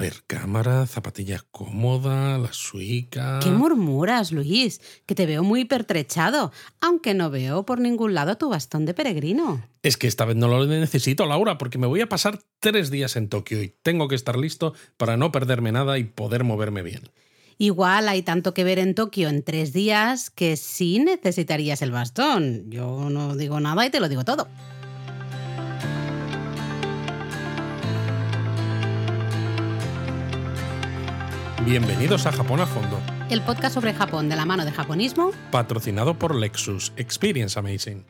ver, cámara, zapatilla cómoda, la suica. ¿Qué murmuras, Luis? Que te veo muy pertrechado, aunque no veo por ningún lado tu bastón de peregrino. Es que esta vez no lo necesito, Laura, porque me voy a pasar tres días en Tokio y tengo que estar listo para no perderme nada y poder moverme bien. Igual hay tanto que ver en Tokio en tres días que sí necesitarías el bastón. Yo no digo nada y te lo digo todo. Bienvenidos a Japón a Fondo, El podcast sobre Japón de la mano de japonismo. patrocinado por Lexus Experience Amazing.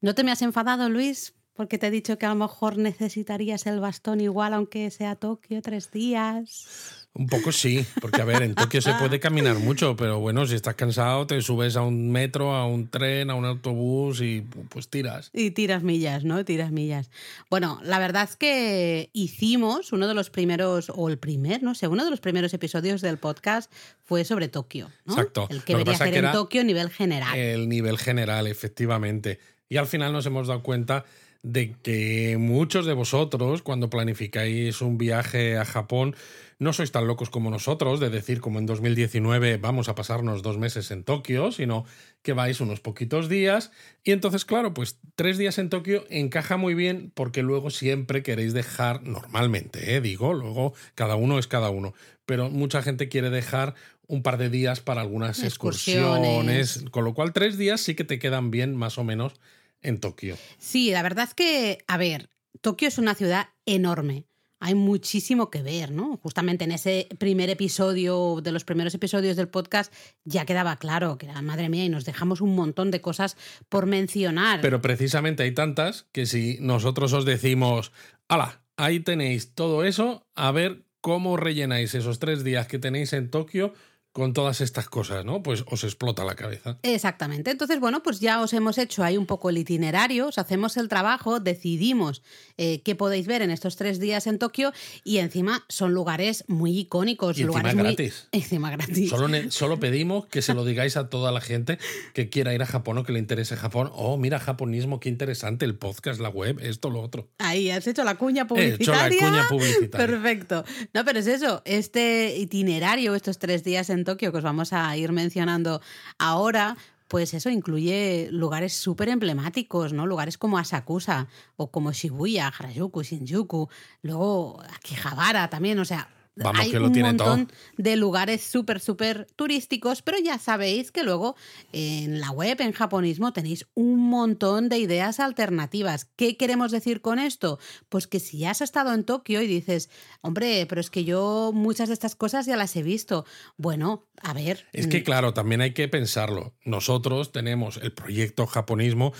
¿No te me has enfadado, Luis? Porque te he dicho que a lo mejor necesitarías el bastón igual aunque sea Tokio tres días. Un poco sí, porque a ver, en Tokio se puede caminar mucho, pero bueno, si estás cansado te subes a un metro, a un tren, a un autobús y pues tiras. Y tiras millas, ¿no? Tiras millas. Bueno, la verdad es que hicimos uno de los primeros, o el primer, no sé, uno de los primeros episodios del podcast fue sobre Tokio, ¿no? Exacto. El que Lo que debería pasa hacer que en Tokio a nivel general. El nivel general, efectivamente. Y al final nos hemos dado cuenta de que muchos de vosotros, cuando planificáis un viaje a Japón, no sois tan locos como nosotros, de decir como en 2019 vamos a pasarnos dos meses en Tokio, sino que vais unos poquitos días. Y entonces, claro, pues tres días en Tokio encaja muy bien porque luego siempre queréis dejar, normalmente, ¿eh? digo, luego cada uno es cada uno, pero mucha gente quiere dejar un par de días para algunas Excursiones. excursiones, con lo cual tres días sí que te quedan bien más o menos en Tokio. Sí, la verdad es que, a ver, Tokio es una ciudad enorme. Hay muchísimo que ver, ¿no? Justamente en ese primer episodio, de los primeros episodios del podcast, ya quedaba claro que era, madre mía, y nos dejamos un montón de cosas por mencionar. Pero precisamente hay tantas que si nosotros os decimos, ala, ahí tenéis todo eso, a ver cómo rellenáis esos tres días que tenéis en Tokio con todas estas cosas, ¿no? Pues os explota la cabeza. Exactamente. Entonces, bueno, pues ya os hemos hecho ahí un poco el itinerario, os hacemos el trabajo, decidimos eh, qué podéis ver en estos tres días en Tokio y encima son lugares muy icónicos, Y encima lugares muy gratis. encima gratis. Solo, solo pedimos que se lo digáis a toda la gente que quiera ir a Japón o que le interese Japón. Oh, mira, japonismo, qué interesante el podcast, la web, esto, lo otro. Ahí has hecho la cuña He hecho la publicitaria. cuña publicitaria. Perfecto. No, pero es eso, este itinerario, estos tres días en Tokio que os vamos a ir mencionando ahora, pues eso incluye lugares súper emblemáticos, ¿no? Lugares como Asakusa o como Shibuya, Harajuku, Shinjuku, luego Akihabara también, o sea... Vamos, hay que lo un tiene montón todo. de lugares súper, súper turísticos, pero ya sabéis que luego en la web, en japonismo, tenéis un montón de ideas alternativas. ¿Qué queremos decir con esto? Pues que si ya has estado en Tokio y dices, hombre, pero es que yo muchas de estas cosas ya las he visto. Bueno, a ver. Es que mm, claro, también hay que pensarlo. Nosotros tenemos el proyecto japonismo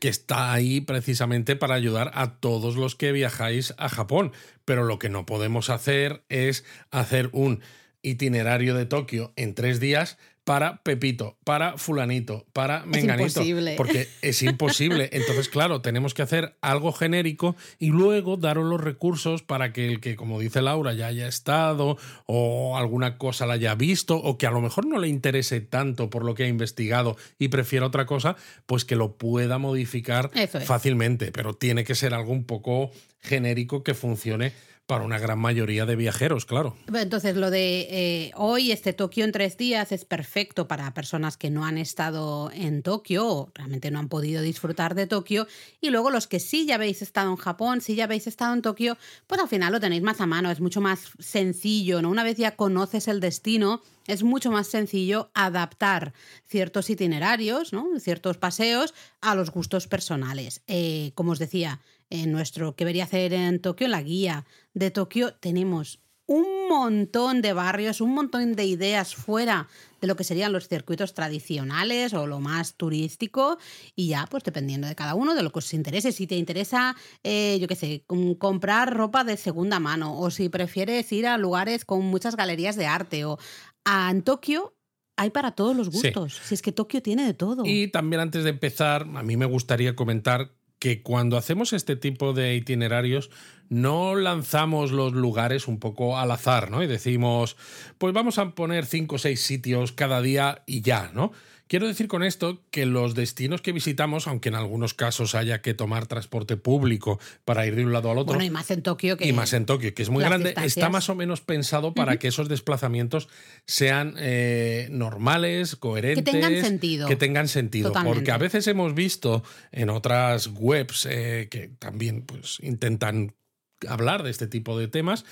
que está ahí precisamente para ayudar a todos los que viajáis a Japón. Pero lo que no podemos hacer es hacer un itinerario de Tokio en tres días para Pepito, para fulanito, para menganito. imposible. Porque es imposible. Entonces, claro, tenemos que hacer algo genérico y luego daros los recursos para que el que, como dice Laura, ya haya estado o alguna cosa la haya visto o que a lo mejor no le interese tanto por lo que ha investigado y prefiera otra cosa, pues que lo pueda modificar es. fácilmente. Pero tiene que ser algo un poco genérico que funcione para una gran mayoría de viajeros, claro. Entonces, lo de eh, hoy, este Tokio en tres días, es perfecto para personas que no han estado en Tokio o realmente no han podido disfrutar de Tokio. Y luego los que sí ya habéis estado en Japón, sí ya habéis estado en Tokio, pues al final lo tenéis más a mano, es mucho más sencillo, ¿no? Una vez ya conoces el destino, es mucho más sencillo adaptar ciertos itinerarios, ¿no? ciertos paseos a los gustos personales. Eh, como os decía, en nuestro que debería hacer en Tokio, en la guía de Tokio, tenemos un montón de barrios, un montón de ideas fuera de lo que serían los circuitos tradicionales o lo más turístico y ya, pues dependiendo de cada uno, de lo que os interese. Si te interesa, eh, yo qué sé, com- comprar ropa de segunda mano o si prefieres ir a lugares con muchas galerías de arte o a, en Tokio hay para todos los Sí. gustos. Si es que Tokio tiene de todo. Y también antes de empezar, a mí me gustaría comentar que cuando hacemos este tipo de itinerarios no lanzamos los lugares un poco al azar, ¿no? Y decimos, pues vamos a poner cinco o seis sitios cada día y ya, ¿no? Quiero decir con esto que los destinos que visitamos, aunque en algunos casos haya que tomar transporte público para ir de un lado al otro. Bueno, y más en Tokio que. Y más en Tokio, que es muy grande, está más o menos pensado para que esos desplazamientos sean eh, normales, coherentes. Que tengan sentido. Que tengan sentido. Porque a veces hemos visto en otras webs eh, que también pues, intentan hablar de este tipo de temas,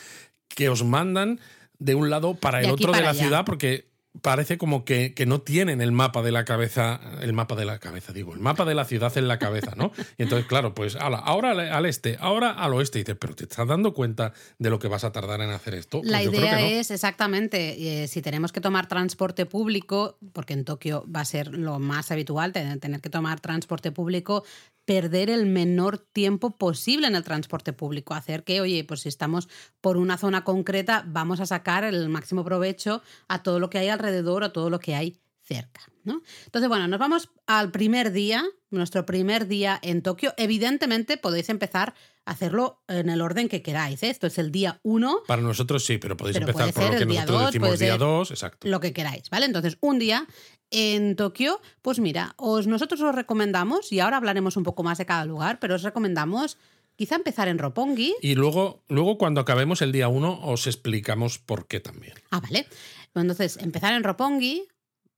que os mandan de un lado para el otro de la ciudad, porque parece como que, que, no tienen el mapa de la cabeza, el mapa de la cabeza, digo, el mapa de la ciudad en la cabeza, ¿no? Y entonces, claro, pues ahora al este, ahora al oeste, y dices, pero ¿te estás dando cuenta de lo que vas a tardar en hacer esto? Pues la idea es exactamente, eh, si tenemos que tomar transporte público, porque en Tokio va a ser lo más habitual tener que tomar transporte público, perder el menor tiempo posible en el transporte público, hacer que, oye, pues si estamos por una zona concreta, vamos a sacar el máximo provecho a todo lo que hay alrededor, a todo lo que hay cerca. ¿no? Entonces, bueno, nos vamos al primer día, nuestro primer día en Tokio. Evidentemente podéis empezar a hacerlo en el orden que queráis. ¿eh? Esto es el día 1. Para nosotros sí, pero podéis empezar por lo que nosotros decimos día 2, exacto. Lo que queráis, ¿vale? Entonces, un día en Tokio, pues mira, os, nosotros os recomendamos, y ahora hablaremos un poco más de cada lugar, pero os recomendamos quizá empezar en Roppongi. Y luego, luego cuando acabemos el día 1, os explicamos por qué también. Ah, vale. Entonces, empezar en Roppongi,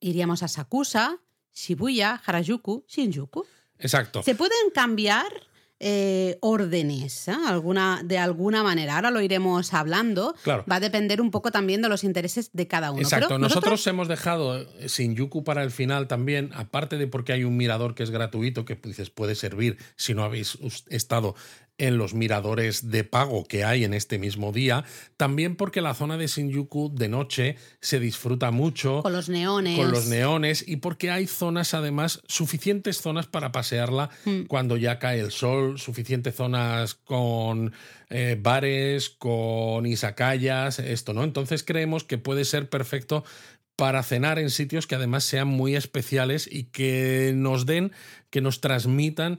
iríamos a Sakusa, Shibuya, Harajuku, Shinjuku. Exacto. Se pueden cambiar eh, órdenes, ¿eh? alguna, de alguna manera. Ahora lo iremos hablando. Claro. Va a depender un poco también de los intereses de cada uno. Exacto. nosotros... hemos dejado Shinjuku para el final también, aparte de porque hay un mirador que es gratuito, que dices puede servir si no habéis estado en los miradores de pago que hay en este mismo día, también porque la zona de Shinjuku de noche se disfruta mucho con los neones, con los neones y porque hay zonas además suficientes zonas para pasearla mm. cuando ya cae el sol, suficientes zonas con eh, bares, con isakayas, esto, ¿no? Entonces creemos que puede ser perfecto para cenar en sitios que además sean muy especiales y que nos den, que nos transmitan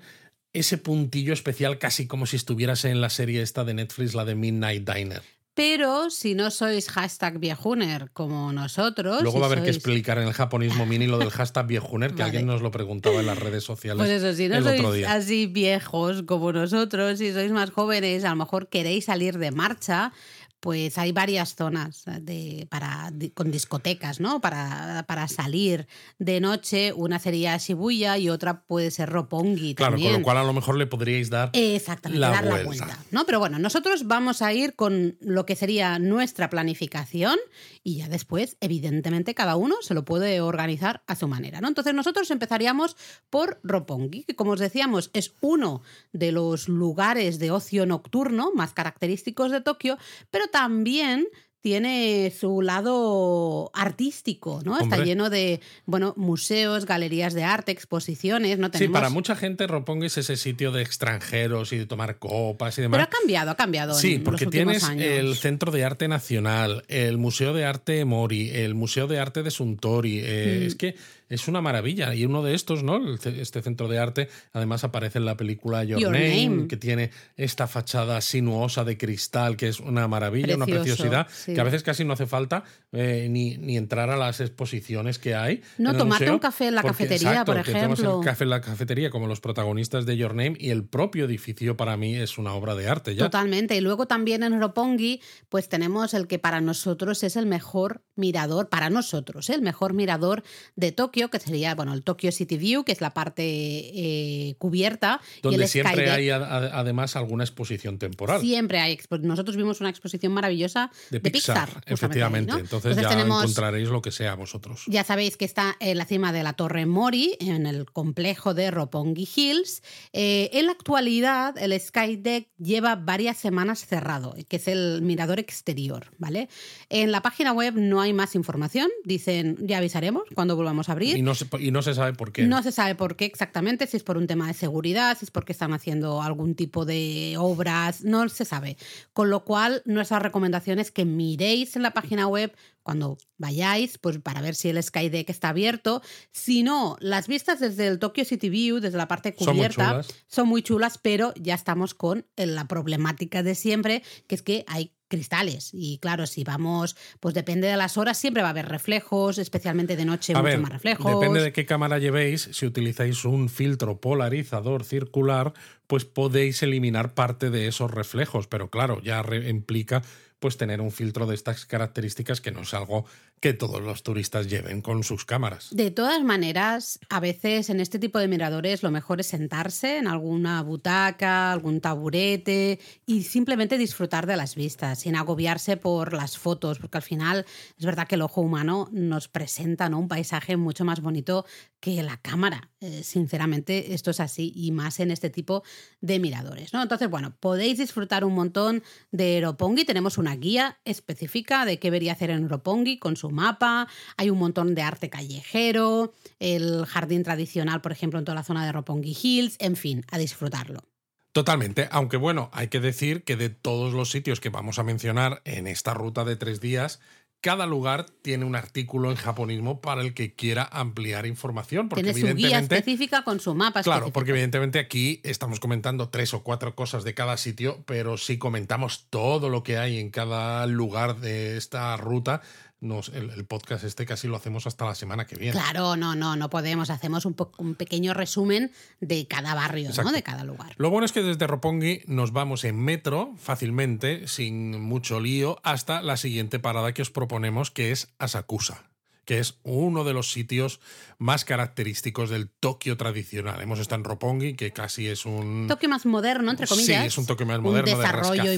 ese puntillo especial casi como si estuvieras en la serie esta de Netflix, la de Midnight Diner. Pero si no sois hashtag viejuner como nosotros. Luego va a haber que explicar en el japonismo mini lo del hashtag viejuner, que alguien nos lo preguntaba en las redes sociales. Pues eso, si no sois así viejos como nosotros, si sois más jóvenes, a lo mejor queréis salir de marcha pues hay varias zonas de, para, con discotecas, ¿no? Para, para, salir de noche. Una sería Shibuya y otra puede ser Roppongi. Claro, con lo cual a lo mejor le podríais dar Exactamente, la dar vuelta. la vuelta. ¿no? Pero bueno, nosotros vamos a ir con lo que sería nuestra planificación y ya después, evidentemente, cada uno se lo puede organizar a su manera. ¿no? Entonces nosotros empezaríamos por Roppongi, que como os decíamos es uno de los lugares de ocio nocturno más característicos de Tokio, pero también tiene su lado artístico, ¿no? Está lleno de, bueno, museos, galerías de arte, exposiciones, ¿no? Sí, para mucha gente Roppongi es ese sitio de extranjeros y de tomar copas y demás. Pero ha cambiado, ha cambiado Sí, porque tienes el Centro de Arte Nacional, el Museo de Arte Mori, el Museo de Arte de Suntory. Eh, mm. Es que es una maravilla. Y uno de estos, ¿no? Este centro de arte, además aparece en la película Your, Name, que tiene esta fachada sinuosa de cristal, que es una maravilla, una preciosidad, que a veces casi no hace falta eh, ni, ni, entrar a las exposiciones que hay. No, tomarte un café en la cafetería, por ejemplo. un café en la cafetería, como los protagonistas de Your Name, y el propio edificio para mí es una obra de arte ya. Totalmente. Y luego también en Roppongi, pues tenemos el que para nosotros es el mejor mirador, para nosotros, ¿eh? el mejor mirador de Tokio que sería bueno, el Tokyo City View, que es la parte eh, cubierta. Donde y siempre hay además alguna exposición temporal. Siempre hay. Nosotros vimos una exposición maravillosa de, Pixar. efectivamente. Entonces, ya encontraréis lo que sea vosotros. Ya sabéis que está en la cima de la Torre Mori, en el complejo de Roppongi Hills. Eh, en la actualidad, el Skydeck lleva varias semanas cerrado, que es el mirador exterior. ¿vale? En la página web no hay más información. Dicen, ya avisaremos cuando volvamos a abrir. Y no, se, y no se sabe por qué. No se sabe por qué exactamente, si es por un tema de seguridad, si es porque están haciendo algún tipo de obras, no se sabe. Con lo cual, nuestra recomendación es que miréis en la página web cuando vayáis, pues para ver si el Skydeck está abierto. Si no, las vistas desde el Tokyo City View, desde la parte cubierta, son muy chulas, pero ya estamos con la problemática de siempre, que es que hay cristales. Y claro, si vamos, pues depende de las horas, siempre va a haber reflejos, especialmente de noche, mucho más reflejos. Depende de qué cámara llevéis. Si utilizáis un filtro polarizador circular, pues podéis eliminar parte de esos reflejos. Pero claro, ya implica pues tener un filtro de estas características que no es algo que todos los turistas lleven con sus cámaras. De todas maneras, a veces en este tipo de miradores lo mejor es sentarse en alguna butaca, algún taburete y simplemente disfrutar de las vistas, sin agobiarse por las fotos, porque al final es verdad que el ojo humano nos presenta ¿no? un paisaje mucho más bonito que la cámara. Eh, sinceramente, esto es así y más en este tipo de miradores. ¿no? Entonces, bueno, podéis disfrutar un montón de Roppongi. Tenemos una guía específica de qué debería hacer en Roppongi con su mapa. Hay un montón de arte callejero, el jardín tradicional, por ejemplo, en toda la zona de Roppongi Hills. En fin, a disfrutarlo. Totalmente, aunque bueno, hay que decir que de todos los sitios que vamos a mencionar en esta ruta de tres días, cada lugar tiene un artículo en japonismo para el que quiera ampliar información. Porque tiene su guía específica con su mapa. Claro, porque evidentemente aquí estamos comentando tres o cuatro cosas de cada sitio, pero si comentamos todo lo que hay en cada lugar de esta ruta, el, podcast este casi lo hacemos hasta la semana que viene. Claro, no, no, no podemos. Hacemos un, un pequeño resumen de cada barrio, ¿no? de cada lugar. Lo bueno es que desde Roppongi nos vamos en metro fácilmente, sin mucho lío, hasta la siguiente parada que os proponemos, que es Asakusa que es uno de los sitios más característicos del Tokio tradicional. Hemos estado en Roppongi, que casi es un... Toque más moderno, entre comillas. Sí, es un toque más moderno, de rascacielos,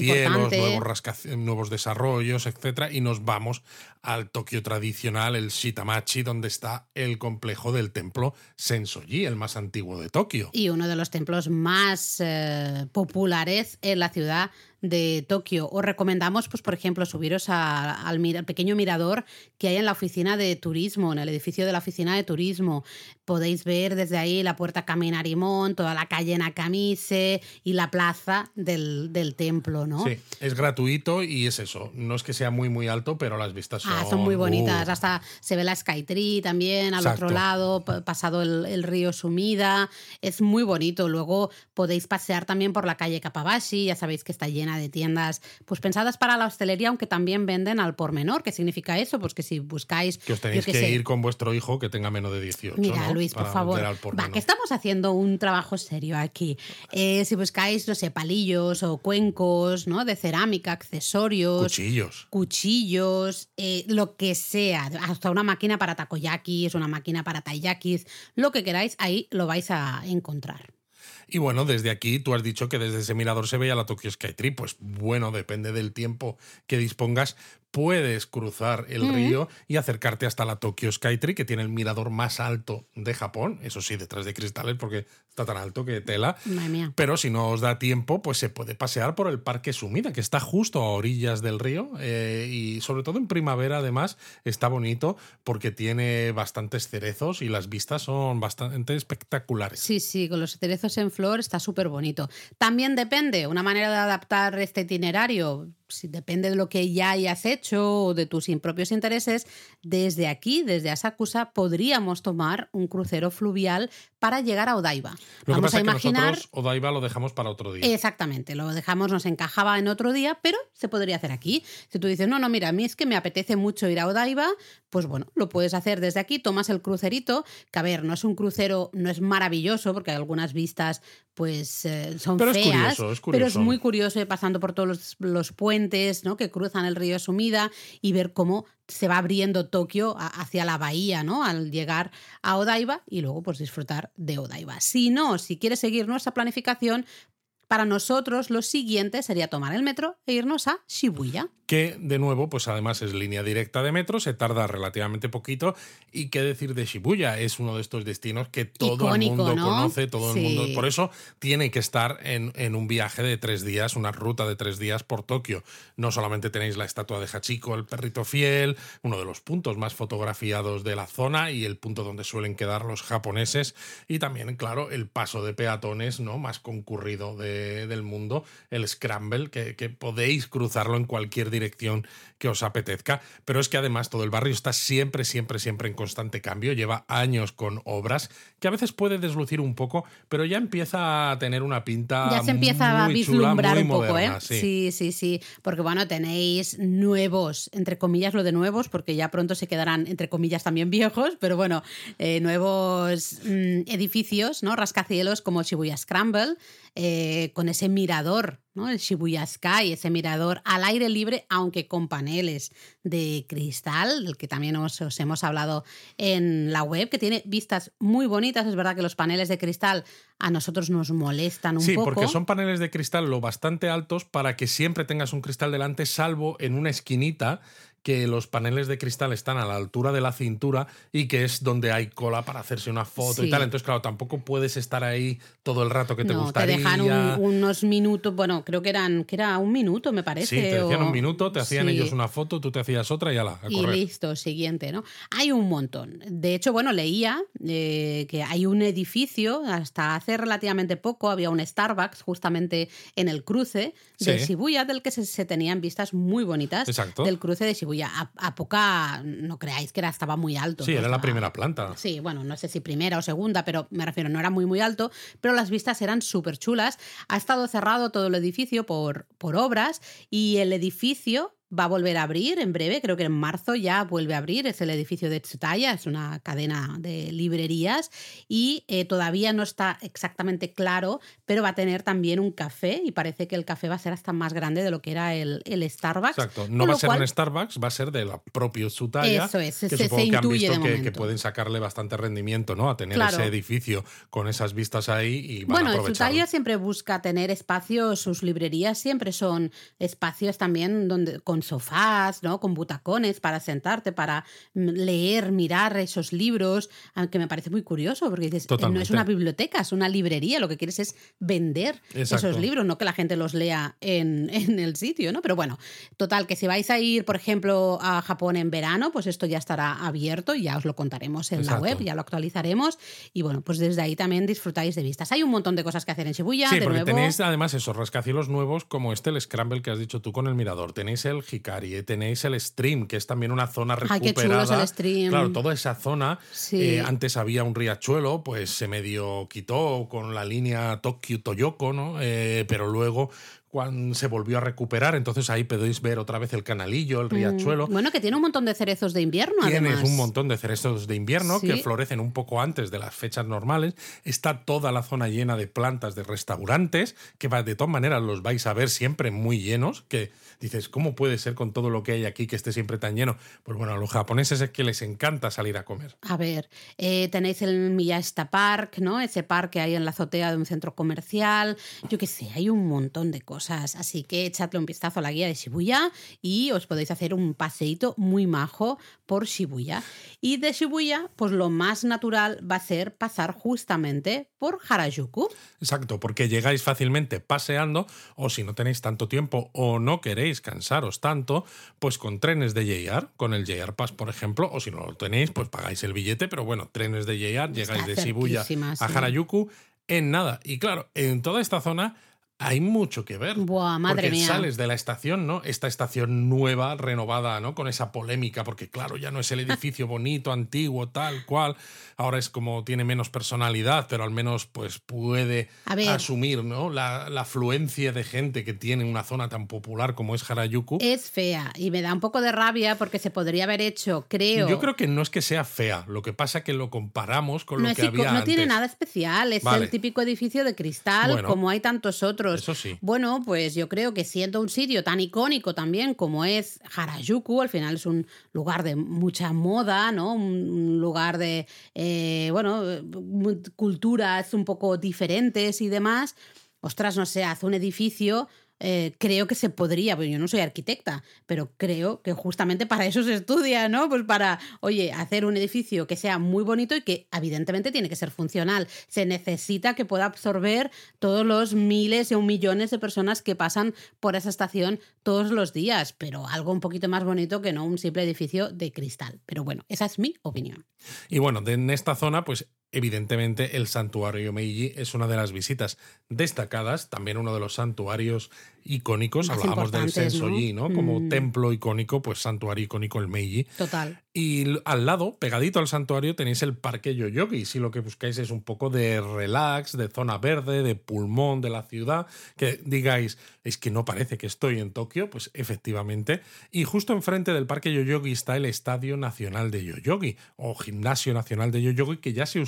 nuevos, nuevos, desarrollos, etc. Y nos vamos al Tokio tradicional, el Shitamachi, donde está el complejo del templo Sensoji, el más antiguo de Tokio. Y uno de los templos más eh, populares en la ciudad de Tokio. Os recomendamos, pues, por ejemplo, subiros al, pequeño mirador que hay en la oficina de turismo, en el edificio de la oficina de turismo. Podéis ver desde ahí la puerta Caminarimón, toda la calle Nakamise y la plaza del, templo, ¿no? Sí, es gratuito y es eso. No es que sea muy, muy alto, pero las vistas son... Ah, son muy bonitas. Uh. Hasta se ve la Skytree también al otro lado, pasado el, el, río Sumida. Es muy bonito. Luego podéis pasear también por la calle Kapabashi, ya sabéis que está llena de tiendas pues pensadas para la hostelería, aunque también venden al por menor. ¿Qué significa eso? Pues que si buscáis... Que os tenéis que, ir con vuestro hijo que tenga menos de 18. Mira, Luis, por favor. Va, que estamos haciendo un trabajo serio aquí. Eh, si buscáis, no sé, palillos o cuencos, ¿no? De cerámica, accesorios. Cuchillos. Cuchillos, eh, lo que sea. Hasta una máquina para takoyakis, una máquina para taiyakis, lo que queráis, ahí lo vais a encontrar. Y bueno, desde aquí tú has dicho que desde ese mirador se veía la Tokyo Skytree. Pues bueno, depende del tiempo que dispongas, puedes cruzar el río y acercarte hasta la Tokyo Skytree, que tiene el mirador más alto de Japón, eso sí, detrás de cristales, porque está tan alto que tela. Pero si no os da tiempo, pues se puede pasear por el Parque Sumida, que está justo a orillas del río eh, y sobre todo en primavera además está bonito porque tiene bastantes cerezos y las vistas son bastante espectaculares. Sí, sí, con los cerezos en flor está súper bonito. También depende, una manera de adaptar este itinerario si depende de lo que ya hayas hecho o de tus impropios intereses, desde aquí, desde Asakusa, podríamos tomar un crucero fluvial para llegar a Odaiba. Lo Vamos a imaginar. Que Odaiba lo dejamos para otro día. Exactamente, lo dejamos, nos encajaba en otro día, pero se podría hacer aquí. Si tú dices, no, no, mira, a mí es que me apetece mucho ir a Odaiba, pues bueno, lo puedes hacer desde aquí, tomas el crucerito, que a ver, no es un crucero, no es maravilloso, porque hay algunas vistas pues eh, son pero feas, es curioso, es curioso. pero es muy curioso pasando por todos los, puentes ¿no? que cruzan el río Sumida y ver cómo se va abriendo Tokio hacia la bahía, ¿no? Al llegar a Odaiba y luego pues disfrutar de Odaiba. Si no, si quieres seguir nuestra planificación, para nosotros lo siguiente sería tomar el metro e irnos a Shibuya que de nuevo, pues además es línea directa de metro, se tarda relativamente poquito y qué decir de Shibuya, es uno de estos destinos que todo el mundo conoce, todo el mundo, por eso tiene que estar en, en, un viaje de tres días, una ruta de tres días por Tokio. No solamente tenéis la estatua de Hachiko, el perrito fiel, uno de los puntos más fotografiados de la zona y el punto donde suelen quedar los japoneses y también, claro, el paso de peatones ¿no? más concurrido del mundo, el Scramble, que, que podéis cruzarlo en cualquier dirección que os apetezca, pero es que además todo el barrio está siempre, siempre, siempre en constante cambio, lleva años con obras que a veces puede deslucir un poco, pero ya empieza a tener una pinta. Ya se empieza a vislumbrar un poco, ¿eh? Sí. sí, sí, porque bueno, tenéis nuevos, entre comillas, lo de nuevos, porque ya pronto se quedarán, entre comillas, también viejos, pero bueno, eh, nuevos mm, edificios, ¿no? Rascacielos como Shibuya Scramble, eh, con ese mirador, ¿no? el Shibuya Sky, ese mirador al aire libre, aunque con paneles de cristal, del que también os, hemos hablado en la web, que tiene vistas muy bonitas. Es verdad que los paneles de cristal a nosotros nos molestan un poco. Sí, porque son paneles de cristal lo bastante altos para que siempre tengas un cristal delante, salvo en una esquinita que los paneles de cristal están a la altura de la cintura y que es donde hay cola para hacerse una foto y tal. Entonces, claro, tampoco puedes estar ahí todo el rato que te no, gustaría. Te dejan unos minutos, bueno, creo que eran que era un minuto, me parece. Sí, te decían un minuto, te hacían ellos una foto, tú te hacías otra y ya la. Y listo, siguiente, ¿no? Hay un montón. De hecho, bueno, leía eh, que hay un edificio, hasta hace relativamente poco había un Starbucks justamente en el cruce de Shibuya, del que se, tenían vistas muy bonitas. Exacto. Del cruce de Shibuya a, poca, no creáis que era, estaba muy alto. Sí, era la primera planta. Sí, bueno, no sé si primera o segunda, pero me refiero, no era muy, muy alto, pero las vistas eran súper chulas. Ha estado cerrado todo el edificio por, por obras y el edificio va a volver a abrir en breve, creo que en marzo ya vuelve a abrir, es el edificio de Tsutaya, es una cadena de librerías y eh, todavía no está exactamente claro, pero va a tener también un café y parece que el café va a ser hasta más grande de lo que era el, el Starbucks. Exacto, no va a ser un Starbucks, va a ser del propio Tsutaya. Eso es, que se, supongo que han visto que, pueden sacarle bastante rendimiento ¿no? a tener ese edificio con esas vistas ahí y van Bueno, Tsutaya siempre busca tener espacios, sus librerías siempre son espacios también donde con sofás, ¿no? Con butacones para sentarte, para leer, mirar esos libros, aunque me parece muy curioso, porque dices, eh, no es una biblioteca, es una librería, lo que quieres es vender esos libros, no que la gente los lea en, en, el sitio, ¿no? Pero bueno, total, que si vais a ir, por ejemplo, a Japón en verano, pues esto ya estará abierto y ya os lo contaremos en la web, ya lo actualizaremos y bueno, pues desde ahí también disfrutáis de vistas. Hay un montón de cosas que hacer en Shibuya. Sí, porque tenéis además esos rascacielos nuevos como este, el Scramble que has dicho tú con el mirador. Tenéis el Hikari, tenéis el Stream, que es también una zona recuperada. Ay, qué el stream. Claro, toda esa zona. Eh, antes había un riachuelo, pues se medio quitó con la línea Tokio-Toyoko, ¿no? Eh, pero luego cuando se volvió a recuperar, entonces ahí podéis ver otra vez el canalillo, el mm, riachuelo. bueno, que tiene un montón de cerezos de invierno. Tienes un montón de cerezos de invierno que florecen un poco antes de las fechas normales. Está toda la zona llena de plantas de restaurantes, que de todas maneras los vais a ver siempre muy llenos, que dices, ¿cómo puede ser con todo lo que hay aquí que esté siempre tan lleno? Pues bueno, a los japoneses es que les encanta salir a comer. A ver, eh, tenéis el Miyashita Park, ¿no? Ese parque ahí en la azotea de un centro comercial. Yo qué sé, hay un montón de cosas Así que echadle un vistazo a la guía de Shibuya y os podéis hacer un paseíto muy majo por Shibuya. Y de Shibuya, pues lo más natural va a ser pasar justamente por Harajuku. Exacto, porque llegáis fácilmente paseando o si no tenéis tanto tiempo o no queréis cansaros tanto, pues con trenes de JR, con el JR Pass, por ejemplo, o si no lo tenéis, pues pagáis el billete, pero bueno, trenes de JR, llegáis de Shibuya a Harajuku en nada. Y claro, en toda esta zona hay mucho que ver. Buah, madre porque mía. sales de la estación, ¿no? Esta estación nueva, renovada, ¿no? Con esa polémica, porque claro, ya no es el edificio bonito, antiguo, tal cual. Ahora es como tiene menos personalidad, pero al menos pues puede asumir, ¿no? La, la, afluencia de gente que tiene una zona tan popular como es Harajuku. Es fea y me da un poco de rabia porque se podría haber hecho, creo. Yo creo que no es que sea fea, lo que pasa es que lo comparamos con lo que había No antes. tiene nada especial, es el típico edificio de cristal, como hay tantos otros. Eso sí. Bueno, pues yo creo que siendo un sitio tan icónico también como es Harajuku, al final es un lugar de mucha moda, ¿no? Un lugar de, eh, bueno, culturas un poco diferentes y demás. Ostras, no sé, hace un edificio eh, creo que se podría, pues yo no soy arquitecta, pero creo que justamente para eso se estudia, ¿no? Pues para, oye, hacer un edificio que sea muy bonito y que evidentemente tiene que ser funcional. Se necesita que pueda absorber todos los miles o millones de personas que pasan por esa estación todos los días, pero algo un poquito más bonito que no un simple edificio de cristal. Pero bueno, esa es mi opinión. Y bueno, en esta zona, pues evidentemente el santuario Meiji es una de las visitas destacadas, también uno de los santuarios icónicos, hablábamos del Sensoji, ¿no? Como mm. templo icónico, pues santuario icónico el Meiji. Total. Y al lado, pegadito al santuario, tenéis el Parque Yoyogi, si lo que buscáis es un poco de relax, de zona verde, de pulmón de la ciudad, que digáis, es que no parece que estoy en Tokio, pues efectivamente. Y justo enfrente del Parque Yoyogi está el Estadio Nacional de Yoyogi, o Gimnasio Nacional de Yoyogi, que ya se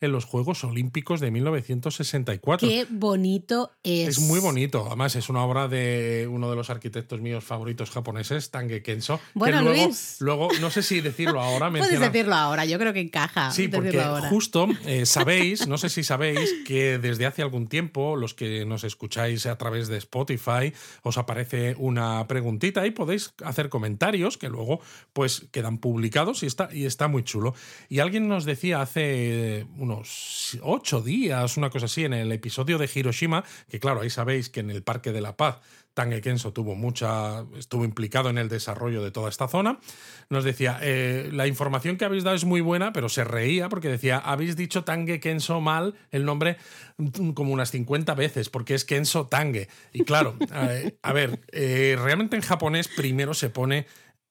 en los Juegos Olímpicos de 1964. Qué bonito es. Es muy bonito, además es una obra de uno de los arquitectos míos favoritos japoneses, Tange Kenso. Bueno, que luego, Luis. luego, no sé si decirlo ahora. Puedes decirlo ahora, yo creo que encaja. Sí, porque justo eh, sabéis, no sé si sabéis, que desde hace algún tiempo, los que nos escucháis a través de Spotify, os aparece una preguntita y podéis hacer comentarios que luego pues quedan publicados y está, y está muy chulo. Y alguien nos decía hace unos ocho días, una cosa así, en el episodio de Hiroshima, que claro, ahí sabéis que en el Parque de la Paz Tange Kenso tuvo mucha, estuvo implicado en el desarrollo de toda esta zona. Nos decía, eh, la información que habéis dado es muy buena, pero se reía porque decía, habéis dicho Tange Kenso mal el nombre como unas 50 veces, porque es Kenso Tange. Y claro, eh, a ver, eh, realmente en japonés primero se pone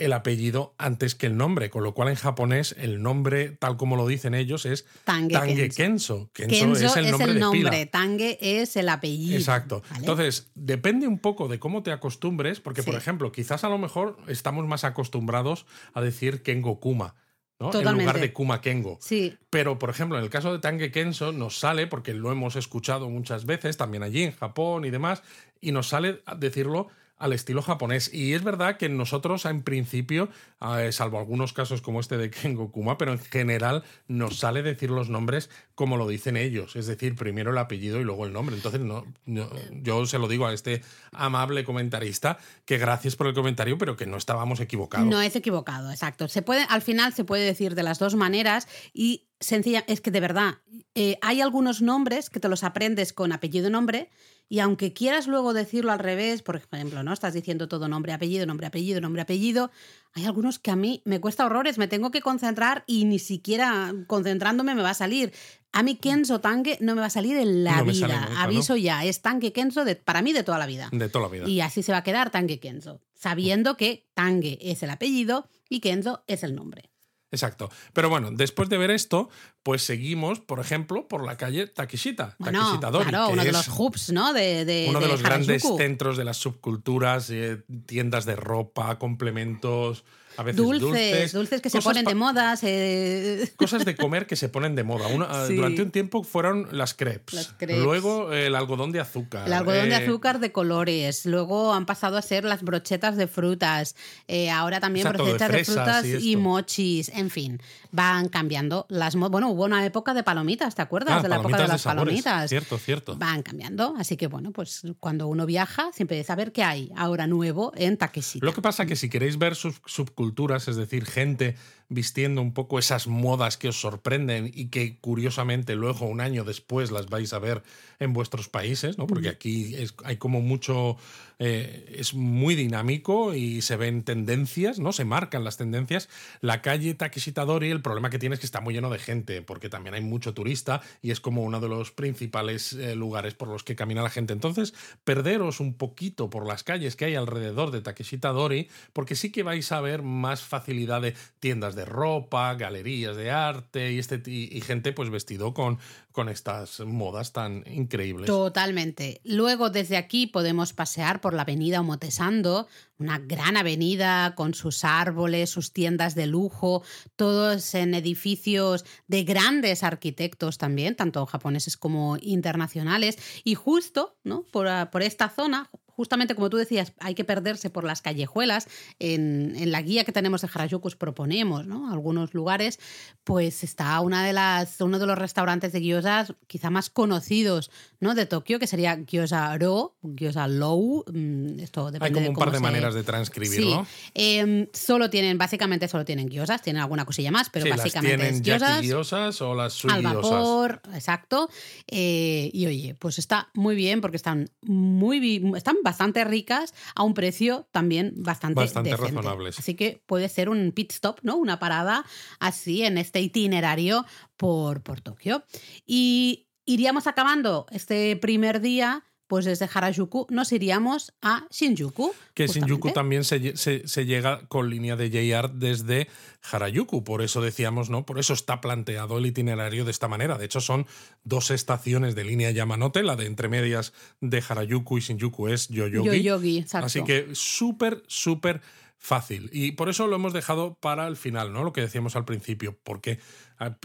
el apellido antes que el nombre, con lo cual en japonés el nombre, tal como lo dicen ellos, es Tange, Kenso. Kenso. es el nombre, Tange es el apellido. Exacto. Entonces, depende un poco de cómo te acostumbres, porque, por ejemplo, quizás a lo mejor estamos más acostumbrados a decir Kengo Kuma. ¿no? En lugar de Kuma Kengo. Sí. Pero, por ejemplo, en el caso de Tange Kenso nos sale, porque lo hemos escuchado muchas veces, también allí en Japón y demás, y nos sale decirlo al estilo japonés. Y es verdad que nosotros, en principio, eh, salvo algunos casos como este de Kengo Kuma, pero en general nos sale decir los nombres como lo dicen ellos, es decir, primero el apellido y luego el nombre. Entonces, no, yo se lo digo a este amable comentarista que gracias por el comentario, pero que no estábamos equivocados. No es equivocado, exacto. Se puede, al final se puede decir de las dos maneras y sencilla, es que de verdad, eh, hay algunos nombres que te los aprendes con apellido y nombre y aunque quieras luego decirlo al revés, por ejemplo, ¿no? Estás diciendo todo nombre, apellido, nombre, apellido, nombre, apellido, hay algunos que a mí me cuesta horrores, me tengo que concentrar y ni siquiera concentrándome me va a salir. A mí Kenzo Tanque no me va a salir en la vida. Aviso ya, es Tanque Kenzo de, para mí de toda la vida. De toda la vida. Y así se va a quedar Tanque Kenzo, sabiendo que Tangue es el apellido y Kenzo es el nombre. Exacto. Pero bueno, después de ver esto, pues seguimos, por ejemplo, por la calle Takeshita. Takeshita Dori, claro, uno de los hubs, ¿no? De, uno de, los grandes centros de las subculturas, eh, tiendas de ropa, complementos dulces, dulces, que se ponen de moda. Cosas de comer que se ponen de moda. Durante un tiempo fueron las crepes. Luego el algodón de azúcar. El algodón de eh, azúcar de colores. Luego han pasado a ser las brochetas de frutas. Eh, ahora también brochetas de, frutas y, mochis. En fin, van cambiando las Bueno, hubo una época de palomitas, ¿te acuerdas? Ah, de la época de las palomitas. Cierto, cierto. Van cambiando. Así que bueno, pues cuando uno viaja, siempre de saber qué hay ahora nuevo en Takeshita. Lo que pasa que si queréis ver sus es decir, gente vistiendo un poco esas modas que os sorprenden y que curiosamente luego un año después las vais a ver en vuestros países, ¿no? Porque aquí hay como mucho, eh, es muy dinámico y se ven tendencias, ¿no? Se marcan las tendencias. La calle Takeshitadori, el problema que tiene es que está muy lleno de gente, porque también hay mucho turista y es como uno de los principales eh, lugares por los que camina la gente. Entonces, perderos un poquito por las calles que hay alrededor de Takeshitadori, porque sí que vais a ver más facilidad de tiendas de ropa, galerías de arte y, este, y, gente pues vestido con, con estas modas tan increíbles. Totalmente. Luego desde aquí podemos pasear por la avenida Omotesando, una gran avenida con sus árboles, sus tiendas de lujo, todos en edificios de grandes arquitectos también, tanto japoneses como internacionales. Y justo ¿no? por, por esta zona, justamente como tú decías, hay que perderse por las callejuelas. En, en la guía que tenemos de Harajuku os proponemos, ¿no? Algunos lugares, pues está una de las, uno de los restaurantes de gyozas quizá más conocidos, ¿no? De Tokio, que sería Gyoza Ro, Gyoza Low. mm, Esto depende Hay como un par de se- maneras de transcribirlo. Sí, Em, solo tienen, básicamente solo tienen gyozas, tienen alguna cosilla más, pero Sí, las básicamente tienen es gyozas gyozas o las al vapor, exacto. Eh, y oye, pues está muy bien porque están muy están bastante ricas a un precio también bastante, Bastante decente. razonables. Así que puede ser un pit stop, ¿no? Una parada así en este itinerario por, por Tokio. Y iríamos acabando este primer día. Pues desde Harajuku nos iríamos a Shinjuku. Que Shinjuku también se- se llega con línea de JR desde Harajuku. Por eso decíamos, ¿no? Por eso está planteado el itinerario de esta manera. De hecho, son dos estaciones de línea Yamanote. La de entre medias de Harajuku y Shinjuku es Yoyogi. Yoyogi, exacto. Así que súper, súper fácil. Y por eso lo hemos dejado para el final, ¿no? Lo que decíamos al principio, porque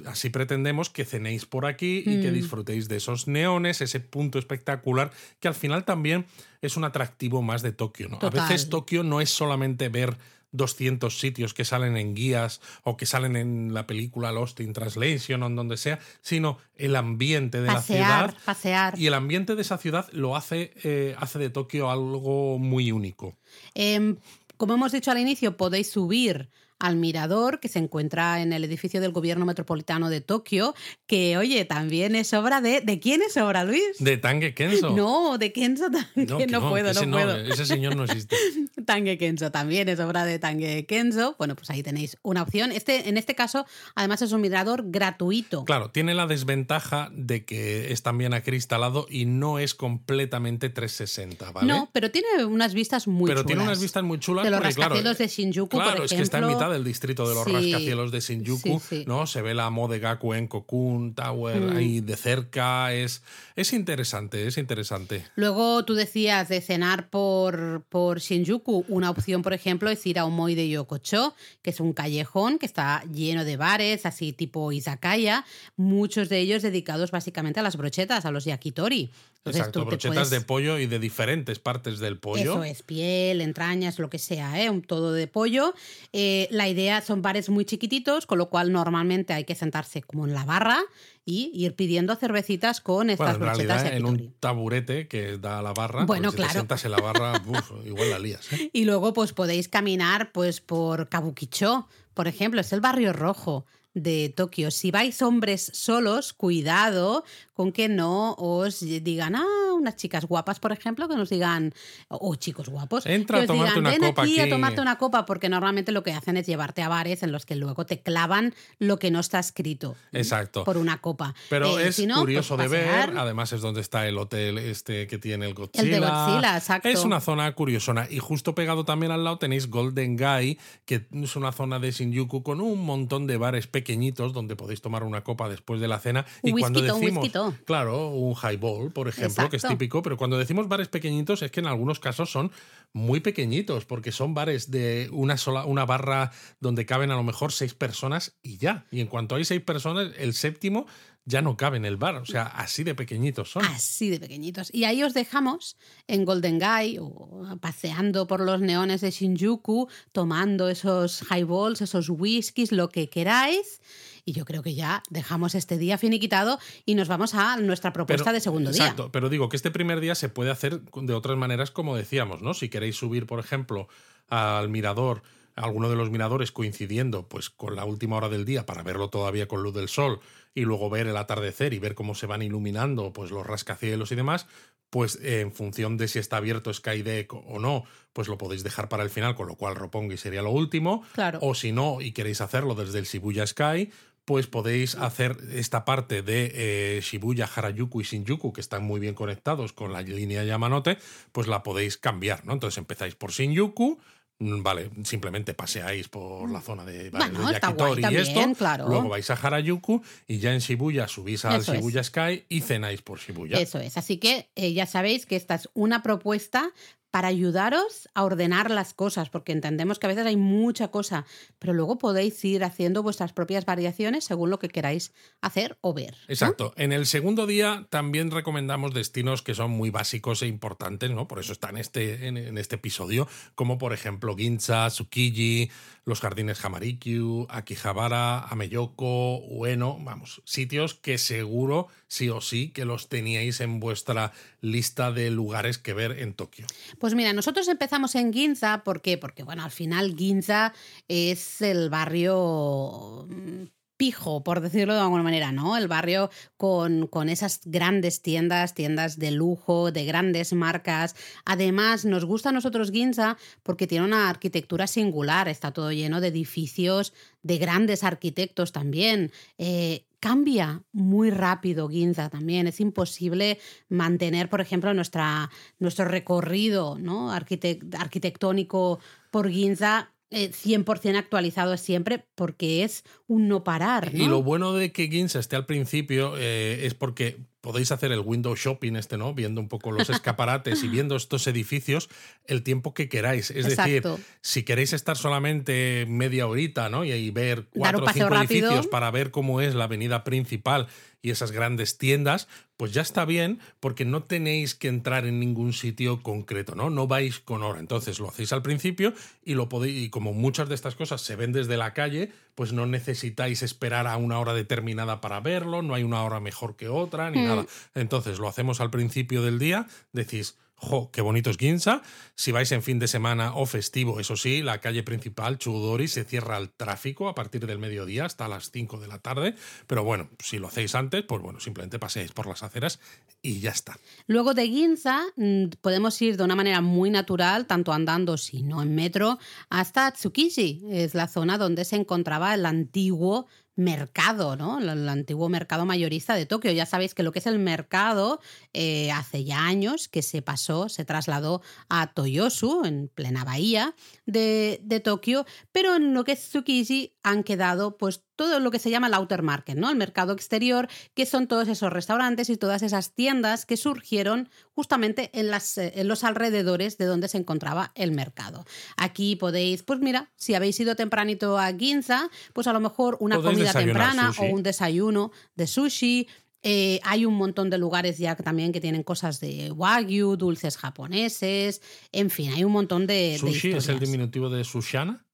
así pretendemos que cenéis por aquí y que Mm. disfrutéis de esos neones, ese punto espectacular, que al final también es un atractivo más de Tokio, ¿no? Total. A veces Tokio no es solamente ver 200 sitios que salen en guías o que salen en la película Lost in Translation o en donde sea, sino el ambiente de la ciudad. pasear. Y el ambiente de esa ciudad lo hace, eh, hace de Tokio algo muy único. Em, como hemos dicho al inicio, podéis subir al mirador que se encuentra en el edificio del gobierno metropolitano de Tokio, que oye, también es obra de... ¿De quién es obra, Luis? De Tange Kenzo. No, de Kenzo también. No, que puedo, ese no puedo. Ese señor no existe. Tange Kenzo también es obra de Tange Kenzo. Bueno, pues ahí tenéis una opción. Este, en este caso, además es un mirador gratuito. Claro, tiene la desventaja de que es también acristalado y no es completamente 360, ¿vale? No, pero tiene unas vistas muy Pero chulas. tiene unas vistas muy chulas De los porque, claro, de Shinjuku, Claro, por es que está en ejemplo. Del distrito de los Sí, rascacielos de Shinjuku, sí, sí. ¿no? Se ve la Modegaku en Kokun Tower Mm. ahí de cerca. Es, es interesante, es interesante. Luego tú decías de cenar por, por Shinjuku. Una opción, por ejemplo, es ir a Omoi de Yokocho, que es un callejón que está lleno de bares, así tipo izakaya, muchos de ellos dedicados básicamente a las brochetas, a los yakitori. Entonces, Exacto, tú brochetas de pollo y de diferentes partes del pollo. Eso es, piel, entrañas, lo que sea, ¿eh? un todo de pollo. Eh, la idea son bares muy chiquititos, con lo cual normalmente hay que sentarse como en la barra y ir pidiendo cervecitas con estas Bueno, en brochetas realidad, en un taburete que da a la barra, Bueno, porque si claro. te sientas en la barra, uf, igual la lías. ¿eh? Y luego pues podéis caminar pues por Kabukicho, por ejemplo, es el barrio rojo de Tokio. Si vais hombres solos, cuidado con que no os digan, ah, unas chicas guapas, por ejemplo, que nos digan, o chicos guapos, Entra que a os tomarte digan, una ven copa aquí, a aquí". tomarte una copa, porque normalmente lo que hacen es llevarte a bares en los que luego te clavan lo que no está escrito Exacto. por una copa. Pero Eh, es curioso pues de pasear. ver, además es donde está el hotel este que tiene el Godzilla. El de Godzilla, exacto. Es una zona curiosona. Y justo pegado también al lado tenéis Golden Guy, que es una zona de Shinjuku con un montón de bares pequeñitos donde podéis tomar una copa después de la cena. Un y cuando whiskyto, un decimos, whiskyto. Claro, un highball, por ejemplo, que es típico, pero cuando decimos bares pequeñitos es que en algunos casos son muy pequeñitos, porque son bares de una sola, una barra donde caben a lo mejor seis personas y ya. Y en cuanto hay seis personas, el séptimo ya no cabe en el bar. O sea, así de pequeñitos son. Así de pequeñitos. Y ahí os dejamos en Golden Guy, o paseando por los neones de Shinjuku, tomando esos highballs, esos whiskies, lo que queráis. Y yo creo que ya dejamos este día finiquitado y nos vamos a nuestra propuesta Pero- de segundo Exacto, día. pero digo que este primer día se puede hacer de otras maneras, como decíamos, ¿no? Si queréis subir, por ejemplo, al mirador, a alguno de los miradores coincidiendo pues con la última hora del día para verlo todavía con luz del sol y luego ver el atardecer y ver cómo se van iluminando pues los rascacielos y demás, pues eh, en función de si está abierto Skydeck o no, pues lo podéis dejar para el final, con lo cual Roppongi sería lo último. Claro. O si no, y queréis hacerlo desde el Shibuya Sky, pues podéis hacer esta parte de eh, Shibuya, Harajuku y Shinjuku, que están muy bien conectados con la línea Yamanote, pues la podéis cambiar, ¿no? Entonces empezáis por Shinjuku, mm, Vale, simplemente paseáis por la zona de, bares Bueno, de Yakitori y esto. claro. Luego vais a Harajuku y ya en Shibuya subís al Eso es. Shibuya Sky y cenáis por Shibuya. Eso es. Así que eh, ya sabéis que esta es una propuesta para ayudaros a ordenar las cosas, porque entendemos que a veces hay mucha cosa, pero luego podéis ir haciendo vuestras propias variaciones según lo que queráis hacer o ver. Exacto. En el segundo día también recomendamos destinos que son muy básicos e importantes, ¿no? Por eso está en este, en, este episodio, como por ejemplo Ginza, Tsukiji, los jardines Hamarikyu, Akihabara, Ameyoko, Ueno, vamos, sitios que seguro sí o sí que los teníais en vuestra lista de lugares que ver en Tokio. Pues mira, nosotros empezamos en Ginza, ¿por qué? Porque bueno, al final Ginza es el barrio mm, pijo, por decirlo de alguna manera, ¿no? El barrio con, con, esas grandes tiendas, tiendas de lujo, de grandes marcas. Además, nos gusta a nosotros Ginza porque tiene una arquitectura singular, está todo lleno de edificios de grandes arquitectos también. Eh, cambia muy rápido Ginza también. Es imposible mantener, por ejemplo, nuestra, nuestro recorrido ¿no? arquitectónico por Ginza 100% eh, actualizado siempre porque es un no parar. Y lo bueno de que Ginza esté al principio eh, es porque podéis hacer el window shopping este, ¿no? Viendo un poco los escaparates y viendo estos edificios el tiempo que queráis. Es decir, si queréis estar solamente media horita, ¿no? Y, ver cuatro o cinco edificios para ver cómo es la avenida principal y esas grandes tiendas, pues ya está bien porque no tenéis que entrar en ningún sitio concreto, ¿no? No vais con hora. Entonces lo hacéis al principio y lo podéis, y como muchas de estas cosas se ven desde la calle, pues no necesitáis esperar a una hora determinada para verlo, no hay una hora mejor que otra, ni mm. nada. Entonces lo hacemos al principio del día, decís, ¡Jo, qué bonito es Ginza! Si vais en fin de semana o festivo, eso sí, la calle principal, Chudori, se cierra al tráfico a partir del mediodía hasta las 5 de la tarde. Pero bueno, si lo hacéis antes, pues bueno, simplemente paséis por las aceras y ya está. Luego de Ginza mm, podemos ir de una manera muy natural, tanto andando, si no en metro, hasta Tsukiji. Es la zona donde se encontraba el antiguo mercado, ¿no? El, antiguo mercado mayorista de Tokio. Ya sabéis que lo que es el mercado eh, hace ya años que se pasó, se trasladó a Toyosu, en plena bahía de, de Tokio, pero en lo que es Tsukiji han quedado pues todo lo que se llama el outer market, ¿no? El mercado exterior, que son todos esos restaurantes y todas esas tiendas que surgieron justamente en, las, eh, en los alrededores de donde se encontraba el mercado. Aquí podéis, pues mira, si habéis ido tempranito a Ginza, pues a lo mejor una comida temprana o un desayuno de sushi. Eh, hay un montón de lugares ya también que tienen cosas de wagyu, dulces japoneses, en fin, hay un montón de... ¿Sushi es el diminutivo de sushana?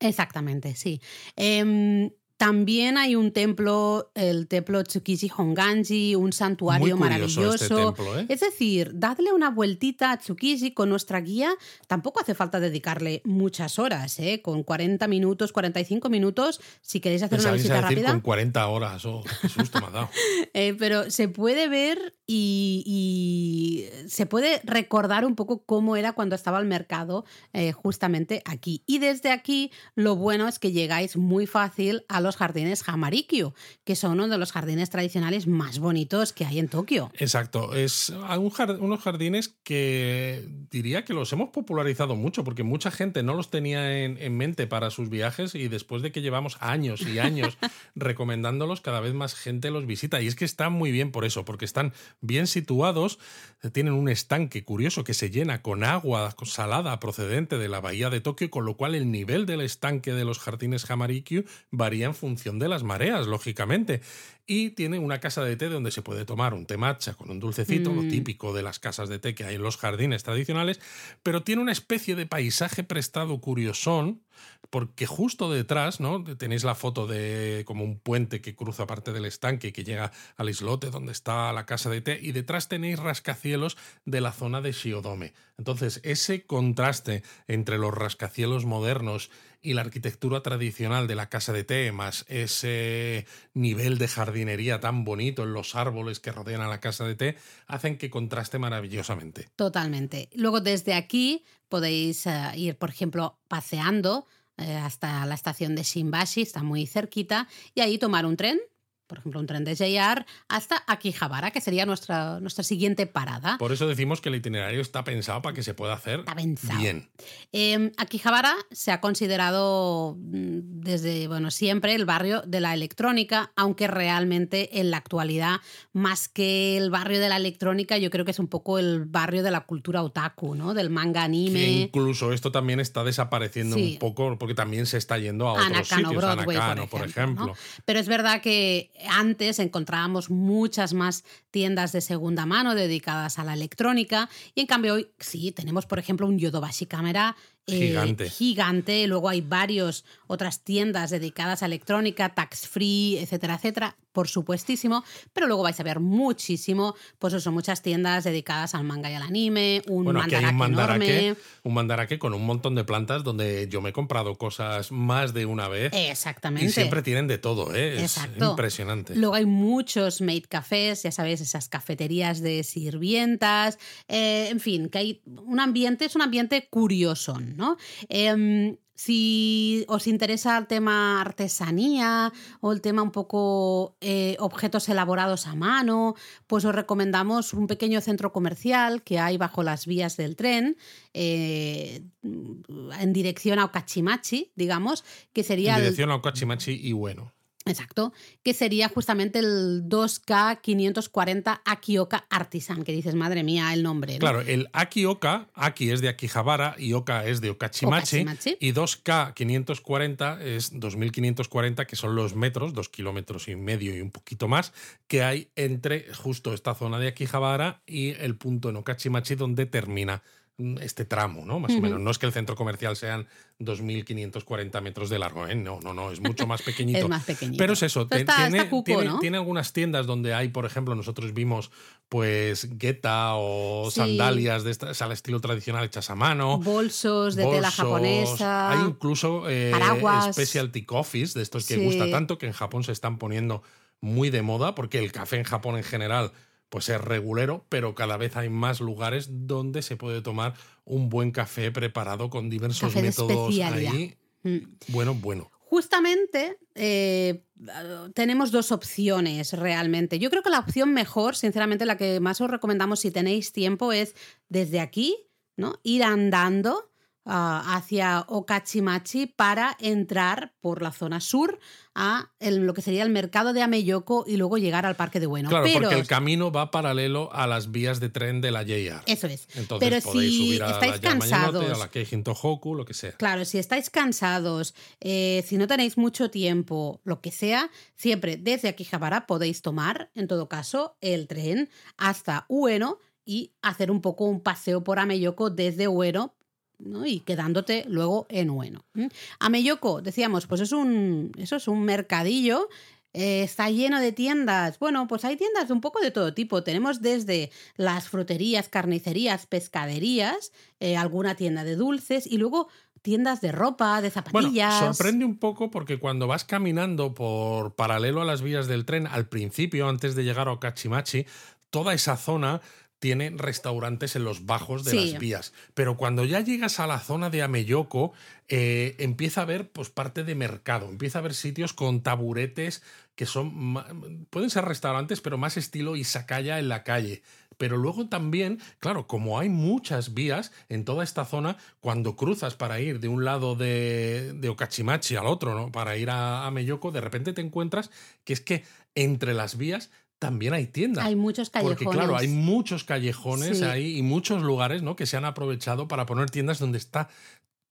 Exactamente, sí. Em, también hay un templo, el templo Tsukiji Honganji, un santuario este maravilloso. ¿eh? Es decir, dadle una vueltita a Tsukiji con nuestra guía. Tampoco hace falta dedicarle muchas horas, ¿eh? con 40 minutos, 45 minutos, si queréis hacer una visita rápida. Con 40 horas, oh, qué susto me ha dado. Eh, pero se puede ver y, se puede recordar un poco cómo era cuando estaba el mercado eh, justamente aquí. Y desde aquí, lo bueno es que llegáis muy fácil a los jardines Hamarikyu, que son uno de los jardines tradicionales más bonitos que hay en Tokio. Exacto, es unos jardines que diría que los hemos popularizado mucho, porque mucha gente no los tenía en, en mente para sus viajes y después de que llevamos años y años recomendándolos, cada vez más gente los visita. Y es que están muy bien por eso, porque están bien situados, tienen un estanque curioso que se llena con agua salada procedente de la bahía de Tokio, con lo cual el nivel del estanque de los jardines Hamarikyu varía en función de las mareas, lógicamente. Y tiene una casa de té donde se puede tomar un té matcha con un dulcecito, lo mm. típico de las casas de té que hay en los jardines tradicionales, pero tiene una especie de paisaje prestado curiosón, porque justo detrás, ¿no? Tenéis la foto de como un puente que cruza parte del estanque y que llega al islote donde está la casa de té, y detrás tenéis rascacielos de la zona de Shiodome. Entonces, ese contraste entre los rascacielos modernos y la arquitectura tradicional de la casa de té, más ese nivel de jardinería tan bonito en los árboles que rodean a la casa de té, hacen que contraste maravillosamente. Totalmente. Luego desde aquí podéis eh, ir, por ejemplo, paseando eh, hasta la estación de Shimbashi, está muy cerquita, y ahí tomar un tren por ejemplo, un tren de JR, hasta Akihabara, que sería nuestra, nuestra siguiente parada. Por eso decimos que el itinerario está pensado para que se pueda hacer bien. Eh, Akihabara se ha considerado mm, desde bueno, siempre el barrio de la electrónica, aunque realmente en la actualidad, más que el barrio de la electrónica, yo creo que es un poco el barrio de la cultura otaku, ¿no? Del manga anime. incluso esto también está desapareciendo un poco, porque también se está yendo a otros sitios, Broadway, por ejemplo. Pero es verdad que antes encontrábamos muchas más tiendas de segunda mano dedicadas a la electrónica y en cambio hoy sí, tenemos por ejemplo un Yodobashi Camera eh, gigante. gigante. Luego hay varias otras tiendas dedicadas a electrónica, tax free, etcétera, etcétera, por supuestísimo. Pero luego vais a ver muchísimo, pues eso, muchas tiendas dedicadas al manga y al anime, un bueno, mandarake, hay un mandarake Un mandarake con un montón de plantas donde yo me he comprado cosas más de una vez. Exactamente. Y siempre tienen de todo, ¿eh? Es impresionante. Luego hay muchos made cafés, ya sabéis, esas cafeterías de sirvientas. Eh, en fin, que hay un ambiente, es un ambiente curioso, ¿no? Em, si os interesa el tema artesanía o el tema un poco eh, objetos elaborados a mano, pues os recomendamos un pequeño centro comercial que hay bajo las vías del tren eh, en dirección a Okachimachi, digamos, que sería... En dirección a Okachimachi y bueno. Exacto, que sería justamente el 2K540 Akioka Artisan, que dices, madre mía, el nombre. Claro, el Akioka, Aki es de Akihabara y Oka es de Okachimachi, y 2K540 es 2540, que son los metros, dos kilómetros y medio y un poquito más, que hay entre justo esta zona de Akihabara y el punto en Okachimachi donde termina este tramo, ¿no? Más o menos. No es que el centro comercial sean 2.540 metros de largo, ¿eh? No, no, no, es mucho más pequeñito. es más pequeñito. Pero es eso, tiene, algunas tiendas donde hay, por ejemplo, nosotros vimos pues gueta o sandalias de estas, al estilo tradicional hechas a mano. Bolsos de tela japonesa. Hay incluso eh, specialty coffees, de estos que gusta tanto, que en Japón se están poniendo muy de moda, porque el café en Japón en general pues es regulero, pero cada vez hay más lugares donde se puede tomar un buen café preparado con diversos métodos ahí. Mm. Bueno, bueno. Justamente eh, tenemos dos opciones realmente. Yo creo que la opción mejor, sinceramente, la que más os recomendamos si tenéis tiempo es desde aquí, ¿no? Ir andando hacia Okachimachi para entrar por la zona sur a lo que sería el mercado de Ameyoko y luego llegar al Parque de Bueno. Claro, porque el camino va paralelo a las vías de tren de la JR. Eso es. Entonces Pero podéis si subir a estáis la cansados, a la Keijin Tohoku, lo que sea. Claro, si estáis cansados, eh, si no tenéis mucho tiempo, lo que sea, siempre desde Akihabara podéis tomar, en todo caso, el tren hasta Ueno y hacer un poco un paseo por Ameyoko desde Ueno y quedándote luego en Ueno. Ameyoko, decíamos, pues es un, eso es un mercadillo. Eh, está lleno de tiendas. Bueno, pues hay tiendas de un poco de todo tipo. Tenemos desde las fruterías, carnicerías, pescaderías, eh, alguna tienda de dulces y luego tiendas de ropa, de zapatillas. Bueno, sorprende un poco porque cuando vas caminando por paralelo a las vías del tren, al principio, antes de llegar a Okachimachi, toda esa zona tiene restaurantes en los bajos de las vías. Pero cuando ya llegas a la zona de Ameyoko, eh, empieza a haber pues, parte de mercado, empieza a haber sitios con taburetes que son, pueden ser restaurantes, pero más estilo Isakaya en la calle. Pero luego también, claro, como hay muchas vías en toda esta zona, cuando cruzas para ir de un lado de, de Okachimachi al otro, ¿no? Para ir a, a de repente te encuentras que es que entre las vías también hay tiendas. Hay muchos callejones. Porque claro, hay muchos callejones ahí y muchos lugares ¿no? que se han aprovechado para poner tiendas donde está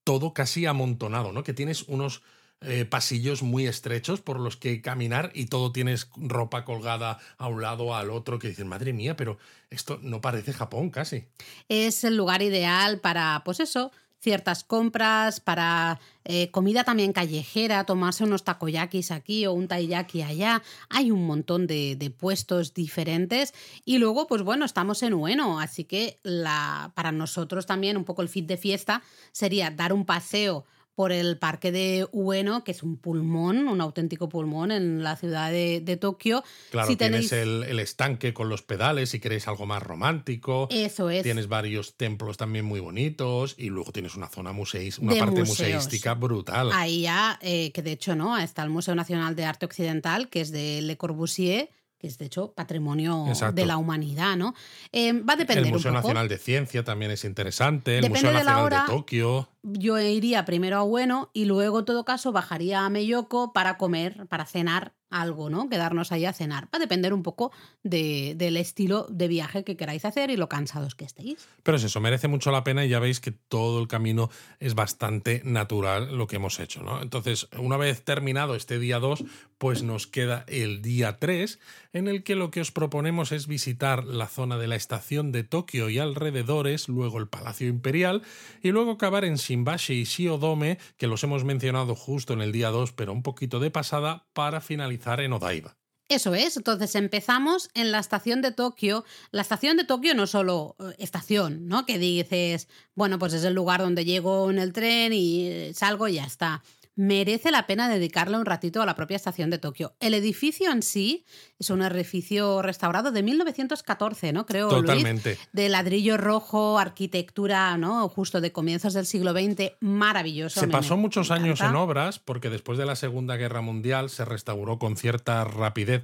todo casi amontonado, ¿no? Que tienes unos eh, pasillos muy estrechos por los que caminar y todo tienes ropa colgada a un lado, al otro, que dices, madre mía, pero esto no parece Japón casi. Es el lugar ideal para, pues eso, ciertas compras, para eh, comida también callejera, tomarse unos takoyakis aquí o un taiyaki allá. Hay un montón de, puestos diferentes. Y luego, pues bueno, estamos en Ueno, así que la, para nosotros también un poco el fit de fiesta sería dar un paseo por el parque de Ueno, que es un pulmón, un auténtico pulmón en la ciudad de, Tokio. Claro, tienes el, estanque con los pedales si queréis algo más romántico. Eso es. Tienes varios templos también muy bonitos y luego tienes una zona museística, una parte museística brutal. Ahí ya, eh, que de hecho no, está el Museo Nacional de Arte Occidental, que es de Le Corbusier que es de hecho patrimonio de la humanidad, ¿no? Eh, va a depender. El Museo Nacional de Ciencia también es interesante, el Museo Nacional de, de Tokio. Yo iría primero a Bueno y luego, en todo caso, bajaría a Meyoko para comer, para cenar algo, ¿no? Quedarnos ahí a cenar. Va a depender un poco del estilo de viaje que queráis hacer y lo cansados que estéis. Pero es eso, merece mucho la pena y ya veis que todo el camino es bastante natural lo que hemos hecho, ¿no? Entonces, una vez terminado este día 2, pues nos queda el día 3, en el que lo que os proponemos es visitar la zona de la estación de Tokio y alrededores, luego el Palacio Imperial y luego acabar en Shimbashi y Shiodome, que los hemos mencionado justo en el día 2, pero un poquito de pasada, para finalizar en Odaiba. Eso es, entonces empezamos en la estación de Tokio. La estación de Tokio no solo eh, estación, ¿no? Que dices, bueno, pues es el lugar donde llego en el tren y eh, salgo y ya está merece la pena dedicarle un ratito a la propia estación de Tokio. El edificio en sí es un edificio restaurado de 1914, ¿no? Creo, Totalmente. de ladrillo rojo, arquitectura, ¿no? Justo de comienzos del siglo XX, maravilloso. Se pasó muchos años en obras porque después de la Segunda Guerra Mundial se restauró con cierta rapidez,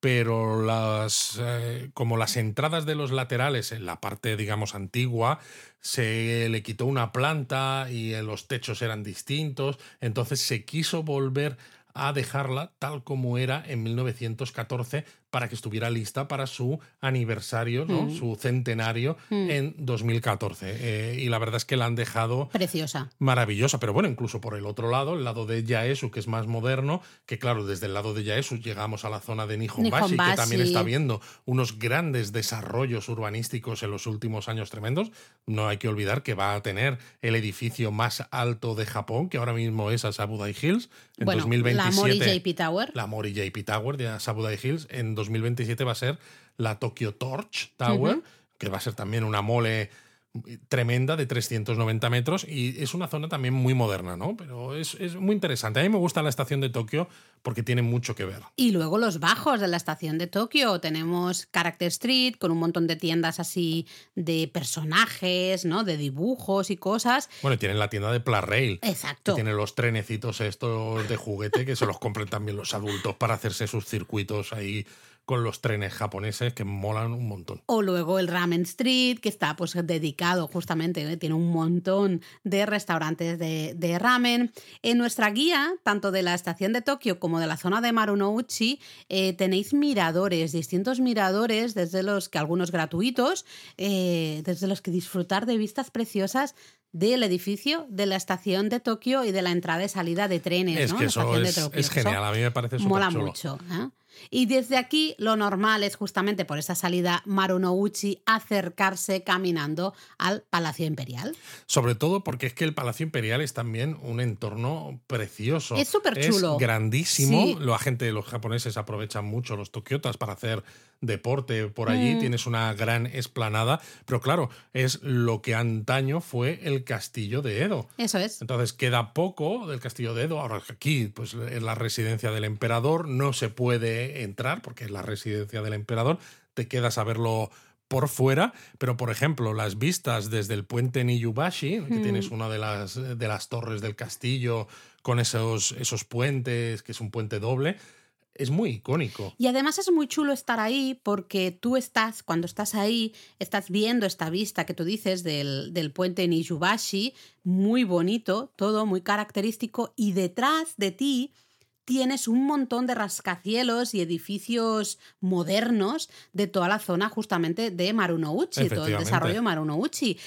pero las eh, como las entradas de los laterales en la parte digamos antigua se le quitó una planta y los techos eran distintos, entonces se quiso volver a dejarla tal como era en 1914 para que estuviera lista para su aniversario, ¿no? Mm. su centenario mm. en 2014. Eh, y la verdad es que la han dejado preciosa. Maravillosa, pero bueno, incluso por el otro lado, el lado de Yaesu, que es más moderno, que claro, desde el lado de Yaesu llegamos a la zona de Nihonbashi, que también está viendo unos grandes desarrollos urbanísticos en los últimos años tremendos. No hay que olvidar que va a tener el edificio más alto de Japón, que ahora mismo es Asabudai Hills, en 2027. La Mori JP Tower. La Mori JP Tower de Asabudai Hills en 2027 va a ser la Tokyo Torch Tower, que va a ser también una mole tremenda de 390 metros y es una zona también muy moderna, ¿no? Pero es, muy interesante. A mí me gusta la estación de Tokio porque tiene mucho que ver. Y luego los bajos de la estación de Tokio. Tenemos Character Street con un montón de tiendas así de personajes, ¿no? De dibujos y cosas. Bueno, y tienen la tienda de Plarail. Exacto. Que tiene los trenecitos estos de juguete que se los compren también los adultos para hacerse sus circuitos ahí con los trenes japoneses que molan un montón. O luego el Ramen Street, que está pues dedicado justamente, ¿eh? tiene un montón de restaurantes de, ramen. En nuestra guía, tanto de la estación de Tokio como de la zona de Marunouchi, eh, tenéis miradores, distintos miradores, desde los que algunos gratuitos, eh, desde los que disfrutar de vistas preciosas del edificio, de la estación de Tokio y de la entrada y salida de trenes. Es que eso es, genial, a mí me parece súper Mola mucho. Y desde aquí lo normal es justamente por esa salida Marunouchi acercarse caminando al Palacio Imperial. Sobre todo porque es que el Palacio Imperial es también un entorno precioso. Es súper chulo. Es grandísimo. La gente, los japoneses aprovechan mucho los tokiotas para hacer deporte por allí. Mm. Tienes una gran esplanada. Pero claro, es lo que antaño fue el castillo de Edo. Eso es. Entonces queda poco del castillo de Edo. Ahora aquí pues, es la residencia del emperador. No se puede entrar, porque es la residencia del emperador, te quedas a verlo por fuera, pero por ejemplo, las vistas desde el puente Niyubashi, que tienes una de las, de las torres del castillo con esos, esos puentes, que es un puente doble, es muy icónico. Y además es muy chulo estar ahí porque tú estás, cuando estás ahí, estás viendo esta vista que tú dices del, del puente Niyubashi, muy bonito, todo muy característico, y detrás de ti tienes un montón de rascacielos y edificios modernos de toda la zona justamente de Marunouchi, todo el desarrollo de Marunouchi.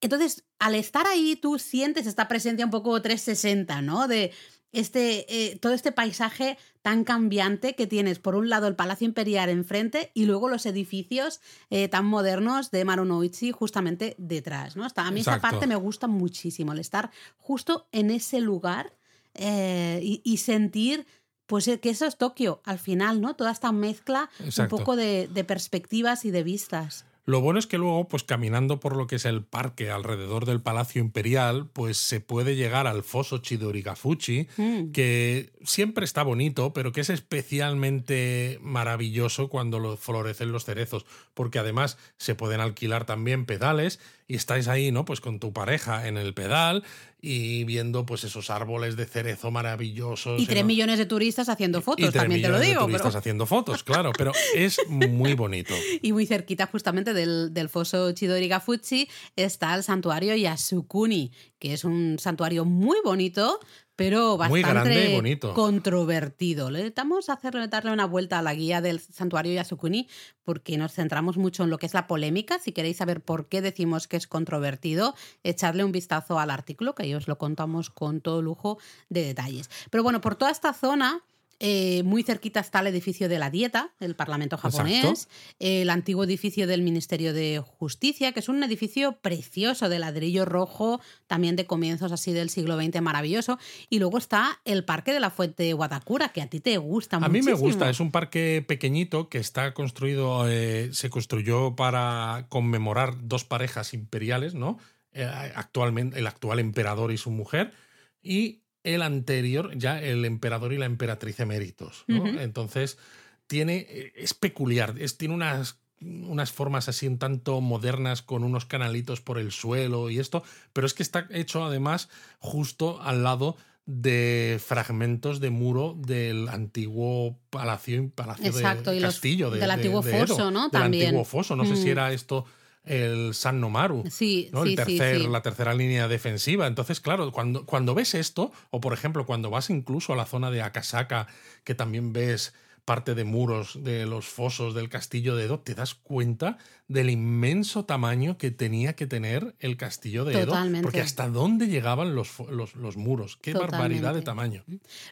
Entonces, al estar ahí, tú sientes esta presencia un poco 360, ¿no? De este, eh, todo este paisaje tan cambiante que tienes, por un lado, el Palacio Imperial enfrente y luego los edificios eh, tan modernos de Marunouchi justamente detrás, ¿no? a mí esa parte me gusta muchísimo, el estar justo en ese lugar eh, y, sentir pues eh, que eso es Tokio al final, ¿no? Toda esta mezcla un poco de, perspectivas y de vistas. Lo bueno es que luego, pues caminando por lo que es el parque alrededor del Palacio Imperial, pues se puede llegar al foso Chidorigafuchi, Mm. que siempre está bonito, pero que es especialmente maravilloso cuando lo florecen los cerezos, porque además se pueden alquilar también pedales y estáis ahí, ¿no? Pues con tu pareja en el pedal y viendo pues esos árboles de cerezo maravillosos. Y tres millones de turistas haciendo y fotos, tres también te lo de digo. turistas pero- haciendo fotos, claro, pero es muy bonito. Y muy cerquita justamente del, del foso Chidorigafuchi está el santuario Yasukuni, que es un santuario muy bonito, pero Muy bastante grande y bonito. controvertido. Le estamos a hacerle, darle una vuelta a la guía del santuario Yasukuni porque nos centramos mucho en lo que es la polémica. Si queréis saber por qué decimos que es controvertido, echadle un vistazo al artículo, que ahí os lo contamos con todo lujo de detalles. Pero bueno, por toda esta zona... eh, muy cerquita está el edificio de la Dieta, el Parlamento japonés, el antiguo edificio del Ministerio de Justicia, que es un edificio precioso de ladrillo rojo, también de comienzos así del siglo XX, maravilloso. Y luego está el Parque de la Fuente Wadakura, que a ti te gusta A mucho. mí me gusta, es un parque pequeñito que está construido, eh, se construyó para conmemorar dos parejas imperiales, ¿no? Eh, actualmente, el actual emperador y su mujer, y el anterior, ya el emperador y la emperatriz eméritos. Entonces, tiene, eh, es peculiar, es, tiene unas unas formas así un tanto modernas con unos canalitos por el suelo y esto, pero es que está hecho además justo al lado de fragmentos de muro del antiguo palacio, palacio Exacto, de y los- castillo de- del de- antiguo de foso, ¿no? Del También. antiguo foso. No sé si Mm. era esto el San Nomaru. Sí, ¿no? sí, el tercer, sí, sí. La tercera línea defensiva. Entonces, claro, cuando, cuando ves esto, o por ejemplo, cuando vas incluso a la zona de Akasaka, que también ves parte de muros de los fosos del castillo de Edo, te das cuenta del inmenso tamaño que tenía que tener el castillo de Edo. Totalmente. Porque hasta dónde llegaban los, los, los muros. Qué barbaridad de tamaño.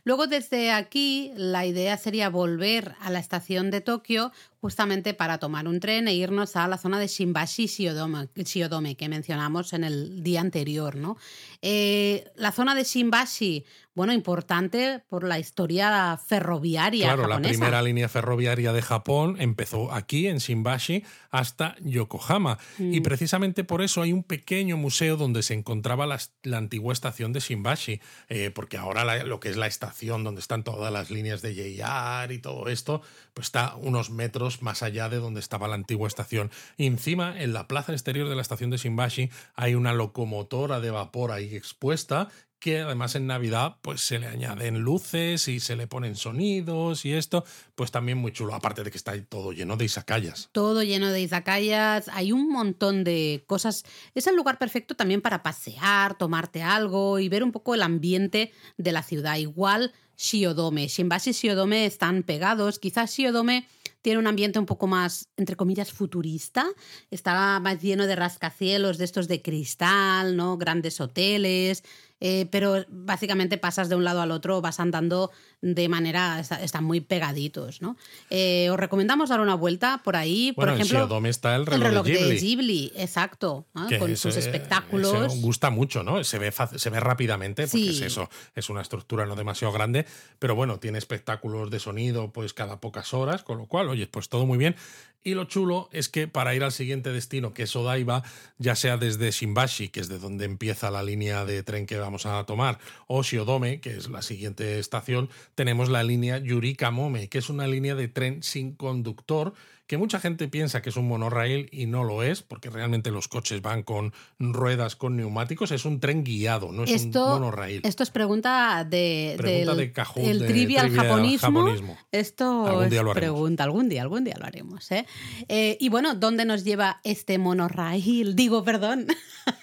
Luego, desde aquí, la idea sería volver a la estación de Tokio justamente para tomar un tren e irnos a la zona de Shimbashi Shiodome, Shiodome, que mencionamos en el día anterior. ¿no? Eh, la zona de Shimbashi, bueno, importante por la historia ferroviaria Claro, la primera línea ferroviaria de Japón empezó aquí, en Shimbashi, hasta Yokohama. Y Mm. precisamente por eso hay un pequeño museo donde se encontraba la, la antigua estación de Shimbashi, eh, porque ahora la- lo que es la estación donde están todas las líneas de JR y todo esto, pues está unos metros más allá de donde estaba la antigua estación. Y encima, en la plaza exterior de la estación de Shimbashi, hay una locomotora de vapor ahí expuesta que además en Navidad pues se le añaden luces y se le ponen sonidos y esto, pues también muy chulo, aparte de que está ahí todo lleno de izakayas. todo lleno de izakayas, hay un montón de cosas. Es el lugar perfecto también para pasear, tomarte algo y ver un poco el ambiente de la ciudad. Igual Shiodome, Shimbashi y Shiodome están pegados, quizás Shiodome tiene un ambiente un poco más, entre comillas, futurista, está más lleno de rascacielos de estos de cristal, ¿no? Grandes hoteles, eh, pero básicamente pasas de un lado al otro, vas andando de manera, está- están muy pegaditos, ¿no? Eh, os recomendamos dar una vuelta por ahí, por Bueno, en ejemplo, Shiodome está el reloj, el reloj de Ghibli. de Ghibli, exacto, con sus espectáculos. gusta mucho, ¿no? Se ve, se ve rápidamente, porque Sí. es eso, es una estructura no demasiado grande, pero bueno, tiene espectáculos de sonido pues cada pocas horas, con lo cual, oye, pues todo muy bien. Y lo chulo es que para ir al siguiente destino, que es Odaiba, ya sea desde Shimbashi, que es de donde empieza la línea de tren que vamos a tomar, o Shiodome, que es la siguiente estación, tenemos la línea Yurikamome, que es una línea de tren sin conductor, que mucha gente piensa que es un monorail y no lo es, porque realmente los coches van con ruedas, con neumáticos, es un tren guiado, no es Esto, un monorail. esto es pregunta de, Pregunta del de Kahoot, el de trivial, trivial japonismo. japonismo. Esto Algún es día lo haremos. pregunta, algún día, algún día lo haremos. ¿eh? Eh, y bueno, ¿dónde nos lleva este monorail? Digo, perdón.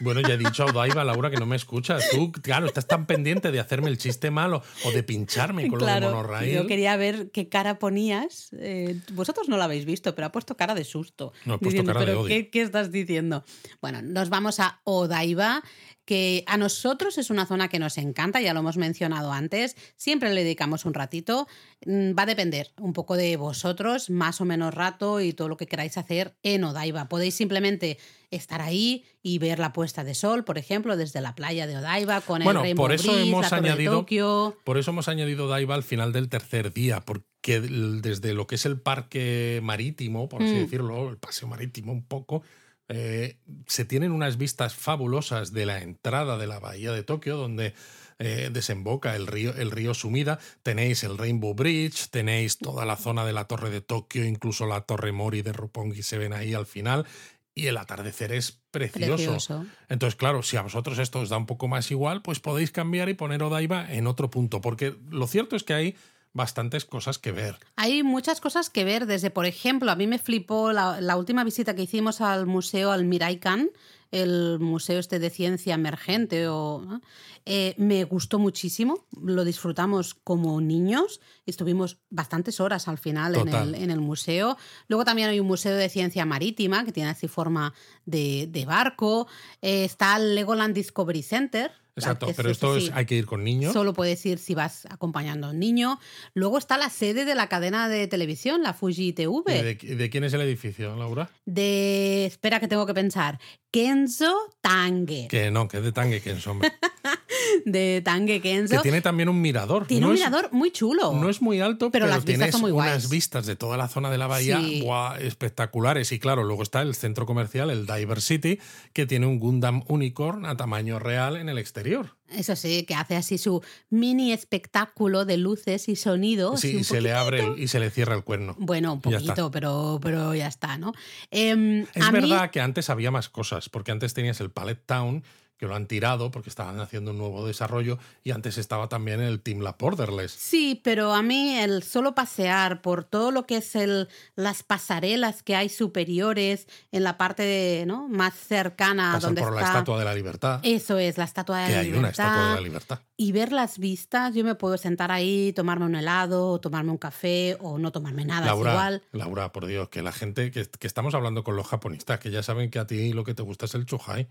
Bueno, ya he dicho a Odaiba, Laura, que no me escuchas. Tú, claro, estás tan pendiente de hacerme el chiste malo o de pincharme con lo de monorail. yo quería ver qué cara ponías. Eh, vosotros no lo habéis visto, pero ha puesto cara de susto. No, diciendo, cara de ¿pero odio". qué, qué estás diciendo? Bueno, nos vamos a Odaiba, que a nosotros es una zona que nos encanta, ya lo hemos mencionado antes. Siempre le dedicamos un ratito. Mm, Va a depender un poco de vosotros, más o menos rato y todo lo que queráis hacer en Odaiba. Podéis simplemente estar ahí y ver la puesta de sol, por ejemplo, desde la playa de Odaiba con Bueno, el Rainbow por eso Bridge, hemos la Torre de añadido- Tokio. Por eso hemos añadido Odaiba al final del tercer día, porque que desde lo que es el parque marítimo, por así Mm. decirlo, el paseo marítimo un poco, eh, se tienen unas vistas fabulosas de la entrada de la bahía de Tokio, donde eh, desemboca el río, el río Sumida. Tenéis el Rainbow Bridge, tenéis toda la zona de la Torre de Tokio, incluso la Torre Mori de Roppongi se ven ahí al final. Y el atardecer es precioso. Precioso. Entonces, claro, si a vosotros esto os da un poco más igual, pues podéis cambiar y poner Odaiba en otro punto, porque lo cierto es que hay bastantes cosas que ver. Hay muchas cosas que ver, desde, por ejemplo, a mí me flipó la, la última visita que hicimos al museo, al Miraikan, el museo este de ciencia emergente, o, ¿no? Eh, me gustó muchísimo, lo disfrutamos como niños, estuvimos bastantes horas al final en el, en el museo. Luego también hay un museo de ciencia marítima que tiene así forma de, de barco. Eh, está el Legoland Discovery Center. Exacto, pero esto sí. es, hay que ir con niños. Solo puedes ir si vas acompañando a un niño. Luego está la sede de la cadena de televisión, la Fuji TV. ¿De, de quién es el edificio, Laura? De. Espera que tengo que pensar. Kenzo Tange. Que no, que es de Tange Kenzo, hombre. De Tange Kenzo. que tiene también un mirador. Tiene No un es- mirador muy chulo. No es muy alto, Pero pero, las vistas son muy unas guays. vistas de toda la zona de la bahía Sí. espectaculares. Y claro, luego está el centro comercial, el Diver City, que tiene un Gundam Unicorn a tamaño real en el exterior. Eso sí, que hace así su mini espectáculo de luces y sonido. Sí, y se le abre el- y se le cierra el cuerno. Bueno, un poquito, pero, pero ya está, ¿no? Em, Es a mí- verdad que antes había más cosas, porque antes tenías el Palette Town, que lo han tirado porque estaban haciendo un nuevo desarrollo, y antes estaba también el Team La Borderless. Sí, pero a mí el solo pasear por todo lo que es el, las pasarelas que hay superiores en la parte de, ¿no? más cercana a donde por la. Estatua de la Libertad, Eso es, la estatua de que la hay libertad. una Estatua de la Libertad. Y ver las vistas, yo me puedo sentar ahí, tomarme un helado, o tomarme un café, o no tomarme nada, Laura, es igual. Laura, por Dios, que la gente, que, que estamos hablando con los japonistas, que ya saben que a ti lo que te gusta es el chuhai.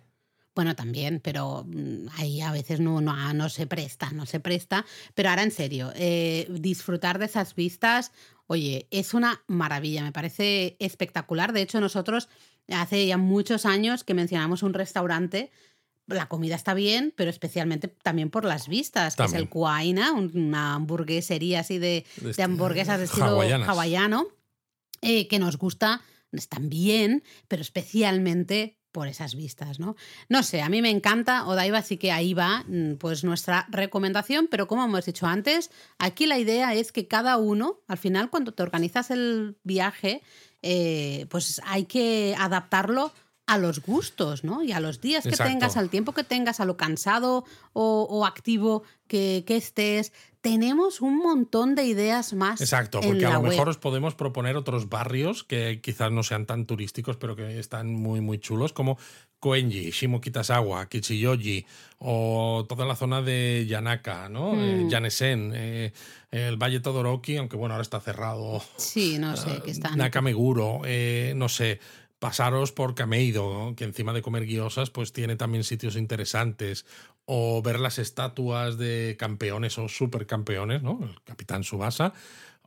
Bueno, también, pero mm, ahí a veces no, no, ah, no se presta, no se presta. Pero ahora en serio, eh, disfrutar de esas vistas, oye, es una maravilla, me parece espectacular. De hecho, nosotros hace ya muchos años que mencionamos un restaurante. La comida está bien, pero especialmente también por las vistas, que es el Kuaina, un- una hamburguesería así de, De de este- hamburguesas de estilo hawaianas. hawaiano, eh, que nos gusta, están bien, pero especialmente por esas vistas, ¿no? No sé, a mí me encanta Odaiba, así que ahí va mm, pues nuestra recomendación, pero como hemos dicho antes, aquí la idea es que cada uno, al final cuando te organizas el viaje, eh, pues hay que adaptarlo a los gustos, ¿no? Y a los días que Exacto. tengas, al tiempo que tengas, a lo cansado o, o activo que, que estés. Tenemos un montón de ideas más. Exacto, en porque a lo web. mejor os podemos proponer otros barrios que quizás no sean tan turísticos, pero que están muy, muy chulos, como Koenji, Shimokitazawa, Kichiyoji, o toda la zona de Yanaka, ¿no? Eh, Mm. Yanesen, eh, el Valle Todoroki, aunque bueno, ahora está cerrado. Sí, no sé, Ah, que están. Nakameguro, eh, no sé, pasaros por Kameido, ¿no? que encima de comer guiosas, pues tiene también sitios interesantes. O ver las estatuas de campeones o supercampeones, ¿no? El Capitán Subasa.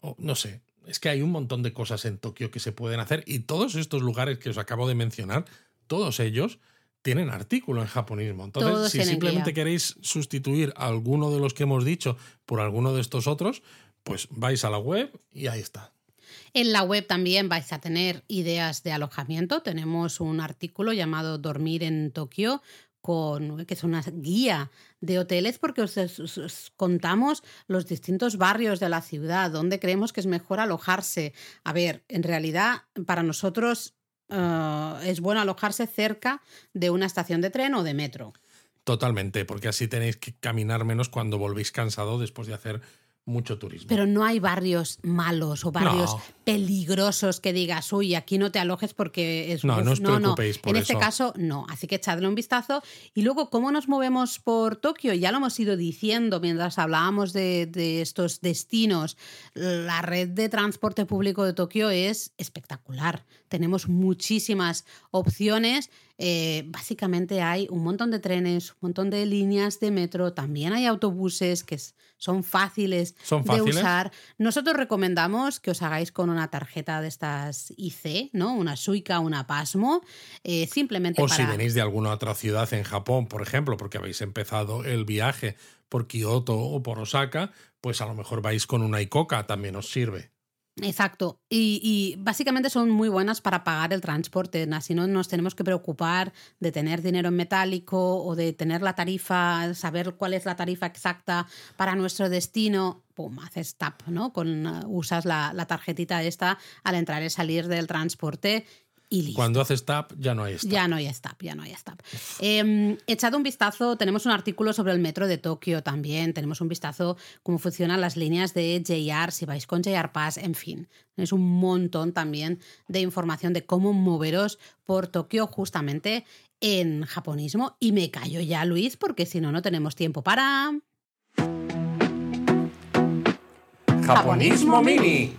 O, no sé. Es que hay un montón de cosas en Tokio que se pueden hacer. Y todos estos lugares que os acabo de mencionar, todos ellos tienen artículo en japonismo. Entonces, Todos si simplemente queréis sustituir alguno de los que hemos dicho por alguno de estos otros, pues vais a la web y ahí está. En la web también vais a tener ideas de alojamiento. Tenemos un artículo llamado Dormir en Tokio, con, que es una guía de hoteles porque os, os- os contamos los distintos barrios de la ciudad, donde creemos que es mejor alojarse. A ver, en realidad para nosotros eh, es bueno alojarse cerca de una estación de tren o de metro. Totalmente, porque así tenéis que caminar menos cuando volvéis cansado después de hacer mucho turismo. Pero no hay barrios malos o barrios No. peligrosos que digas, uy, aquí no te alojes porque es... No, uf". no os preocupéis por En este caso, no. Así que echadle un vistazo. Y luego, ¿cómo nos movemos por Tokio? Ya lo hemos ido diciendo mientras hablábamos de, de estos destinos. La red de transporte público de Tokio es espectacular. Tenemos muchísimas opciones. Eh, básicamente hay un montón de trenes, un montón de líneas de metro, también hay autobuses que son fáciles, ¿Son de usar. Nosotros recomendamos que os hagáis con una tarjeta de estas IC, ¿no? Una Suica, una Pasmo, eh, simplemente o para... si venís de alguna otra ciudad en Japón, por ejemplo, porque habéis empezado el viaje por Kioto o por Osaka, pues a lo mejor vais con una Icoca, también os sirve. Exacto. Y, y, básicamente son muy buenas para pagar el transporte. Así no nos tenemos que preocupar de tener dinero en metálico o de tener la tarifa, saber cuál es la tarifa exacta para nuestro destino. Pum, haces tap, ¿no? Con, uh, usas la tarjetita esta al entrar y salir del transporte cuando haces tap, ya no hay stop. Ya no hay stop, ya no hay stop. Eh, echad un vistazo, tenemos un artículo sobre el metro de Tokio también, tenemos un vistazo cómo funcionan las líneas de JR, si vais con JR Pass, en fin. Es un montón también de información de cómo moveros por Tokio justamente en japonismo. Y me callo ya, Luis, porque si no, no tenemos tiempo para... Japonismo Mini.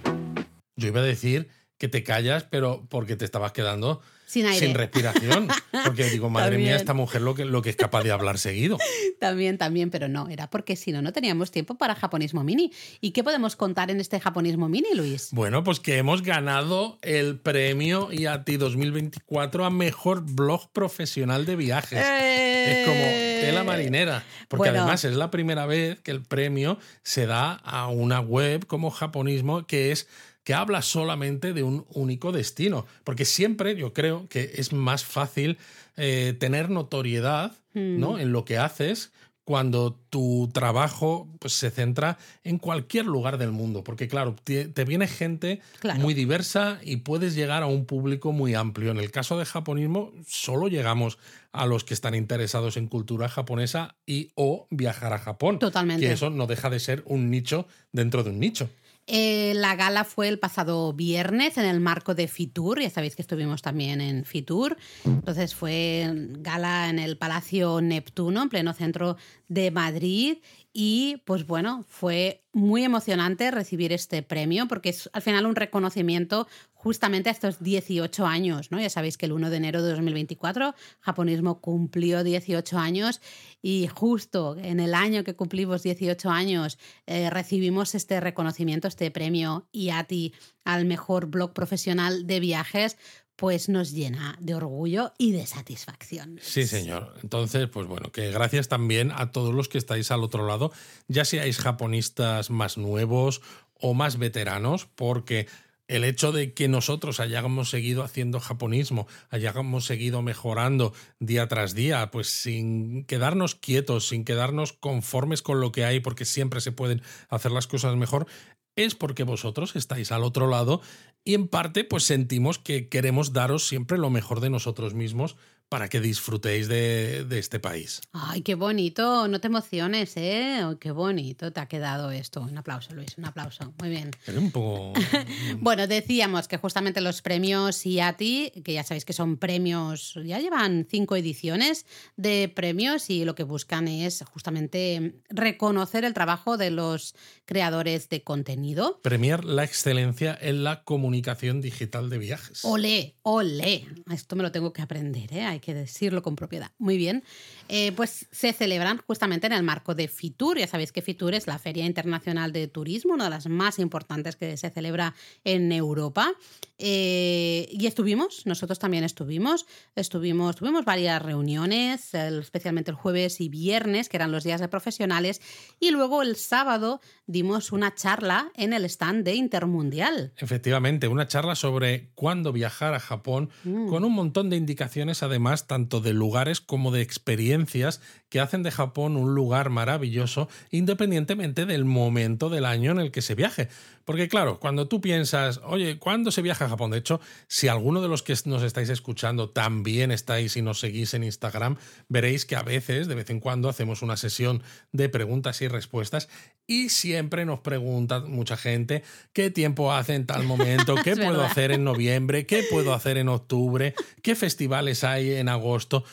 Yo iba a decir que te callas, pero porque te estabas quedando sin, respiración. Porque digo, madre mía, esta mujer lo que, lo que es capaz de hablar seguido. También, también, pero no, era porque si no, no teníamos tiempo para Japonismo Mini. ¿Y qué podemos contar en este Japonismo Mini, Luis? Bueno, pues que hemos ganado el premio IATI 2024 a Mejor Blog Profesional de Viajes. Es como tela marinera. Porque además es la primera vez que el premio se da a una web como Japonismo que es que habla solamente de un único destino. Porque siempre yo creo que es más fácil eh, tener notoriedad ¿no? Mm. en lo que haces cuando tu trabajo pues, se centra en cualquier lugar del mundo. Porque claro, te, viene gente muy diversa y puedes llegar a un público muy amplio. En el caso de japonismo, solo llegamos a los que están interesados en cultura japonesa y o viajar a Japón. Totalmente. Que eso no deja de ser un nicho dentro de un nicho. Eh, la gala fue el pasado viernes en el marco de Fitur, ya sabéis que estuvimos también en Fitur. Entonces fue gala en el Palacio Neptuno, en pleno centro de Madrid. Y pues bueno, fue muy emocionante recibir este premio porque es al final un reconocimiento justamente a estos 18 años, ¿no? Ya sabéis que el 1 de enero de 2024 Japonismo cumplió 18 años y justo en el año que cumplimos 18 años eh, recibimos este reconocimiento, este premio IATI al mejor blog profesional de viajes, pues nos llena de orgullo y de satisfacción. Sí, señor. Entonces, pues bueno, que gracias también a todos los que estáis al otro lado, ya seáis japonistas más nuevos o más veteranos, porque el hecho de que nosotros hayamos seguido haciendo japonismo, hayamos seguido mejorando día tras día, pues sin quedarnos quietos, sin quedarnos conformes con lo que hay, porque siempre se pueden hacer las cosas mejor, es porque vosotros estáis al otro lado y en parte pues sentimos que queremos daros siempre lo mejor de nosotros mismos para que disfrutéis de, este país. Ay, qué bonito, no te emociones, ¿eh? qué bonito te ha quedado esto. Un aplauso, Luis, un aplauso. Muy bien. un poco... bueno, decíamos que justamente los premios IATI, que ya sabéis que son premios, ya llevan cinco ediciones de premios y lo que buscan es justamente reconocer el trabajo de los creadores de contenido. Premiar la excelencia en la comunicación digital de viajes. Ole, ole. Esto me lo tengo que aprender, ¿eh? Que decirlo con propiedad. Muy bien. Eh, pues se celebran justamente en el marco de FITUR. Ya sabéis que FITUR es la Feria Internacional de Turismo, una de las más importantes que se celebra en Europa. Eh, y estuvimos, nosotros también estuvimos, estuvimos, tuvimos varias reuniones, especialmente el jueves y viernes, que eran los días de profesionales, y luego el sábado dimos una charla en el stand de Intermundial. Efectivamente, una charla sobre cuándo viajar a Japón, mm. con un montón de indicaciones además tanto de lugares como de experiencias que hacen de Japón un lugar maravilloso independientemente del momento del año en el que se viaje. Porque claro, cuando tú piensas, oye, ¿cuándo se viaja a Japón? De hecho, si alguno de los que nos estáis escuchando también estáis y nos seguís en Instagram, veréis que a veces, de vez en cuando, hacemos una sesión de preguntas y respuestas y siempre nos pregunta mucha gente qué tiempo hace en tal momento, qué puedo hacer en noviembre, qué puedo hacer en octubre, qué festivales hay en agosto.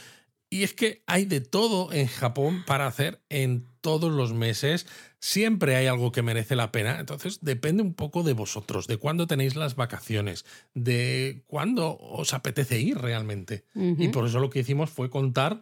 Y es que hay de todo en Japón para hacer en todos los meses. Siempre hay algo que merece la pena. Entonces depende un poco de vosotros, de cuándo tenéis las vacaciones, de cuándo os apetece ir realmente. Y por eso lo que hicimos fue contar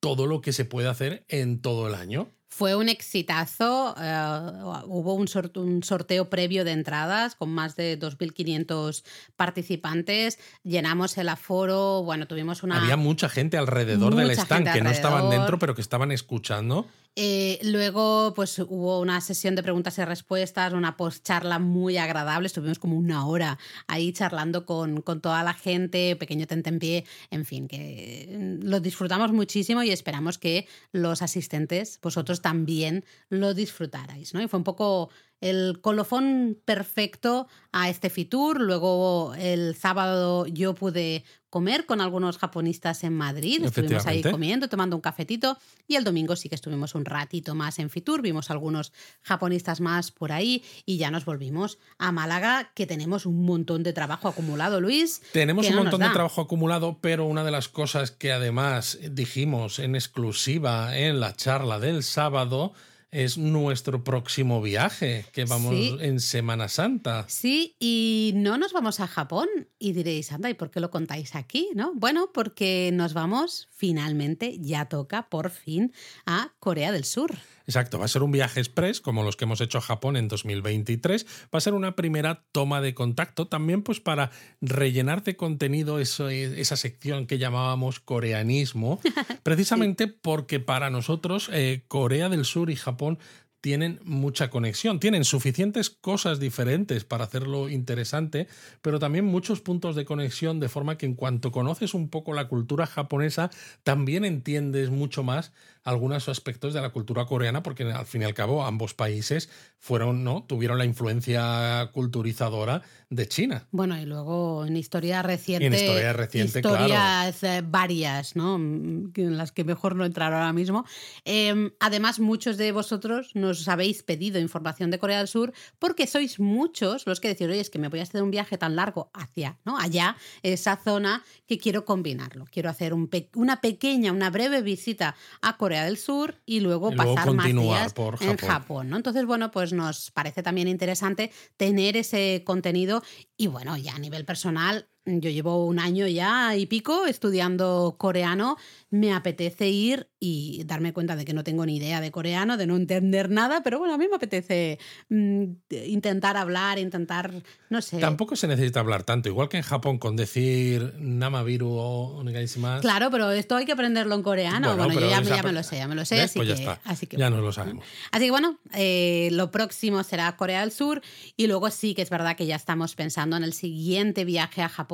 todo lo que se puede hacer en todo el año. Fue un exitazo. eh, hubo un, sor- un sorteo previo de entradas con más de 2.500 participantes. Llenamos el aforo. Bueno, tuvimos una. Había mucha gente alrededor del stand que no estaban dentro, pero que estaban escuchando. Eh, luego, pues hubo una sesión de preguntas y respuestas, una post-charla muy agradable. Estuvimos como una hora ahí charlando con, con toda la gente, pequeño tentempié, en fin, que lo disfrutamos muchísimo y esperamos que los asistentes, vosotros también lo disfrutarais, ¿no? Y fue un poco el colofón perfecto a este Fitur. Luego el sábado yo pude comer con algunos japonistas en Madrid. Estuvimos ahí comiendo, tomando un cafetito. Y el domingo sí que estuvimos un ratito más en Fitur. Vimos algunos japonistas más por ahí y ya nos volvimos a Málaga, que tenemos un montón de trabajo acumulado, Luis. Tenemos un no montón de trabajo acumulado, pero una de las cosas que además dijimos en exclusiva en la charla del sábado es nuestro próximo viaje, que vamos Sí. en Semana Santa. Sí, y no nos vamos a Japón. Y diréis, anda, ¿y por qué lo contáis aquí? ¿No? Bueno, porque nos vamos finalmente, ya toca por fin, a Corea del Sur. Exacto, va a ser un viaje express como los que hemos hecho a Japón en 2023. Va a ser una primera toma de contacto también pues para rellenar de contenido eso, esa sección que llamábamos coreanismo, precisamente porque para nosotros eh, Corea del Sur y Japón tienen mucha conexión, tienen suficientes cosas diferentes para hacerlo interesante, pero también muchos puntos de conexión, de forma que en cuanto conoces un poco la cultura japonesa, también entiendes mucho más algunos aspectos de la cultura coreana, porque al fin y al cabo ambos países fueron, ¿no? Tuvieron la influencia culturizadora de China. Bueno, y luego en historia reciente. En historia reciente, claro. historias eh, varias, ¿no? Mm, En las que mejor no entrar ahora mismo. Eh, además, muchos de vosotros nos habéis pedido información de Corea del Sur porque sois muchos los que decís, oye, es que me voy a hacer un viaje tan largo hacia, ¿no? Allá, esa zona, que quiero combinarlo. Quiero hacer un pe- una pequeña, una breve visita a Corea del Sur y luego Y luego pasar más días por en Japón. Japón. ¿no? Entonces, bueno, pues nos parece también interesante tener ese contenido y bueno, ya a nivel personal, yo llevo un año ya y pico estudiando coreano, me apetece ir y darme cuenta de que no tengo ni idea de coreano, de no entender nada, pero bueno, a mí me apetece mm, intentar hablar, intentar, no sé. Tampoco se necesita hablar tanto, igual que en Japón con decir Namabiru o Onegaishimasu. Claro, pero esto hay que aprenderlo en coreano. Bueno, Bueno, yo ya, me- esa- ya me lo sé, ya me lo sé. ¿Ves? Así, Pues ya que, está. así que Ya nos lo sabemos. Así que bueno, eh, lo próximo será Corea del Sur y luego sí que es verdad que ya estamos pensando en el siguiente viaje a Japón,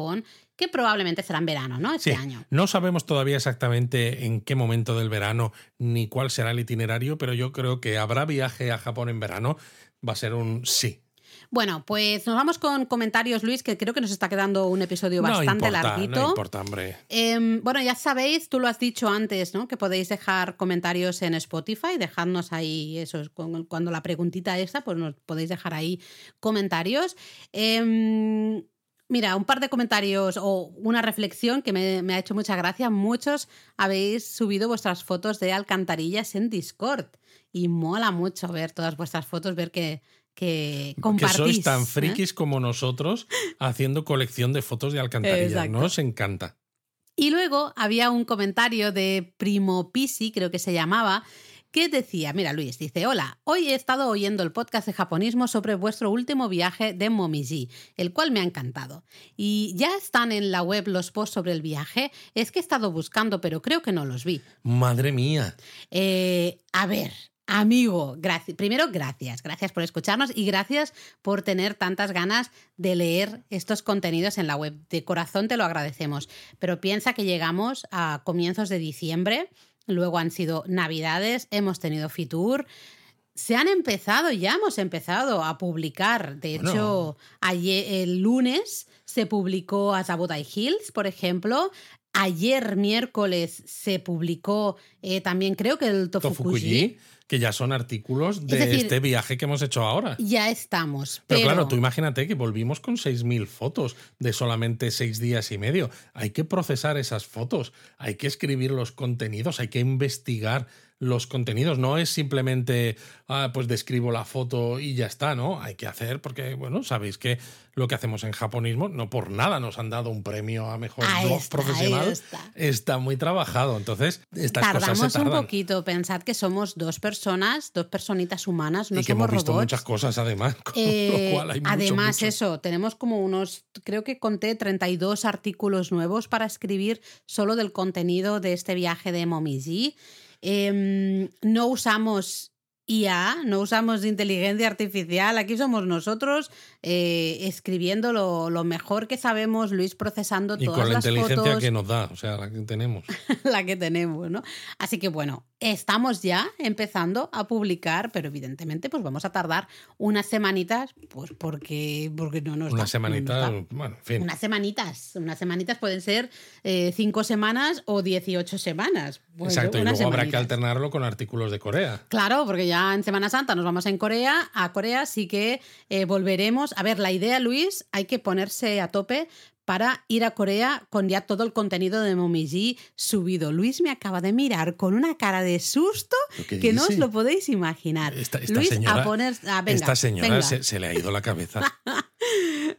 que probablemente será en verano, ¿no? Este Sí, año. No sabemos todavía exactamente en qué momento del verano ni cuál será el itinerario, pero yo creo que habrá viaje a Japón en verano. Va a ser un sí. Bueno, pues nos vamos con comentarios, Luis, que creo que nos está quedando un episodio bastante no importa, larguito. No importa, hombre. Em, bueno, ya sabéis, tú lo has dicho antes, ¿no? Que podéis dejar comentarios en Spotify, dejadnos ahí eso, cuando la preguntita esa, pues nos podéis dejar ahí comentarios. Em, mira, un par de comentarios o una reflexión que me, me ha hecho mucha gracia. Muchos habéis subido vuestras fotos de alcantarillas en Discord y mola mucho ver todas vuestras fotos, ver que, que Que compartís. sois tan ¿eh? frikis como nosotros haciendo colección de fotos de alcantarillas. Nos encanta. Y luego había un comentario de Primo Pisi, creo que se llamaba, que decía, mira Luis, dice, hola, hoy he estado oyendo el podcast de japonismo sobre vuestro último viaje de Momiji, el cual me ha encantado. Y ya están en la web los posts sobre el viaje, es que he estado buscando, pero creo que no los vi. Madre mía. Eh, a ver, amigo, gracias. Primero, gracias. Gracias por escucharnos y gracias por tener tantas ganas de leer estos contenidos en la web. De corazón te lo agradecemos. Pero piensa que llegamos a comienzos de diciembre, luego han sido Navidades, hemos tenido Fitur. Se han empezado, ya hemos empezado a publicar. De Bueno. hecho, ayer, el lunes se publicó Azabutai Hills, por ejemplo. Ayer, miércoles, se publicó eh, también, creo que el Tofukuji. Tofukuji, que ya son artículos de decir, este viaje que hemos hecho ahora. Ya estamos. Pero, Pero, claro, tú imagínate que volvimos con 6.000 fotos de solamente 6 días y medio. Hay que procesar esas fotos, hay que escribir los contenidos, hay que investigar los contenidos. No es simplemente, ah, pues describo la foto y ya está, ¿no? Hay que hacer, porque, bueno, sabéis que lo que hacemos en japonismo, no por nada nos han dado un premio a mejor blog profesional. Está. muy trabajado. Entonces, estas Tardamos cosas se tardan. un poquito. Pensad que somos dos personas, dos personitas humanas, no y que somos hemos visto robots. muchas cosas además. Con Eh, lo cual hay mucho, además, mucho. eso, tenemos como unos, creo que conté 32 artículos nuevos para escribir solo del contenido de este viaje de Momiji. Em, no usamos IA, no usamos inteligencia artificial, aquí somos nosotros eh, escribiendo lo, lo mejor que sabemos, Luis procesando Y todas con la las inteligencia fotos, que nos da, o sea, la que tenemos. la que tenemos, ¿no? Así que bueno, estamos ya empezando a publicar, pero evidentemente pues vamos a tardar unas semanitas, pues porque, porque no nos da, Una no bueno, en fin. Unas semanitas, unas semanitas pueden ser eh, cinco semanas o 18 semanas. Pues Exacto, y unas luego habrá que semanitas. alternarlo con artículos de Corea. Claro, porque ya en Semana Santa nos vamos en Corea, a Corea, así que eh, volveremos. A ver, la idea, Luis, hay que ponerse a tope para ir a Corea con ya todo el contenido de Momiji subido. Luis me acaba de mirar con una cara de susto ¿Lo que no os lo podéis imaginar. Esta, esta Luis, señora, a poner... ah, venga, esta señora se, se le ha ido la cabeza.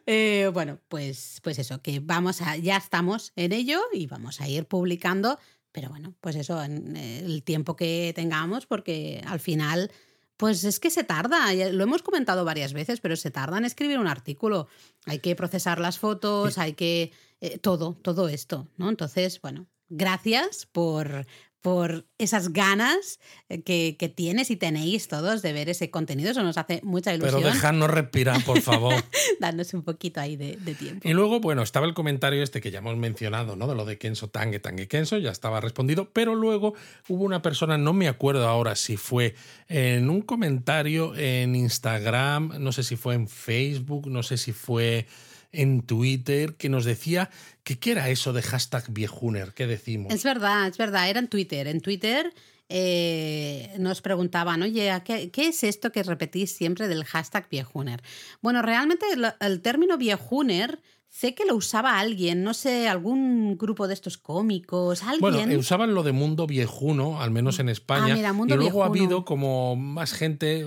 Eh, bueno, pues, pues eso, que vamos a, ya estamos en ello y vamos a ir publicando, pero bueno, pues eso, en eh, el tiempo que tengamos, porque al final, pues es que se tarda, lo hemos comentado varias veces, pero se tarda en escribir un artículo. Hay que procesar las fotos, hay que... eh, todo, todo esto, ¿no? Entonces, bueno, gracias por, por esas ganas eh, que, que tienes y tenéis todos de ver ese contenido. Eso nos hace mucha ilusión. Pero dejadnos respirar, por favor. darnos un poquito ahí de, de tiempo. Y luego, bueno, estaba el comentario este que ya hemos mencionado, ¿no? De lo de Kenso Tange, Tange Kenso, ya estaba respondido, pero luego hubo una persona, no me acuerdo ahora si fue en un comentario en Instagram, no sé si fue en Facebook, no sé si fue en Twitter, que nos decía que qué era eso de hashtag viejuner, ¿qué decimos? Es verdad, es verdad, era en Twitter. En Twitter eh, nos preguntaban, oye, ¿a ¿qué, ¿qué es esto que repetís siempre del hashtag viejuner? Bueno, realmente el, el término viejuner sé que lo usaba alguien, no sé, algún grupo de estos cómicos, alguien. Bueno, eh, usaban lo de mundo viejuno, al menos en España. Ah, mira, mundo y luego ha habido como más gente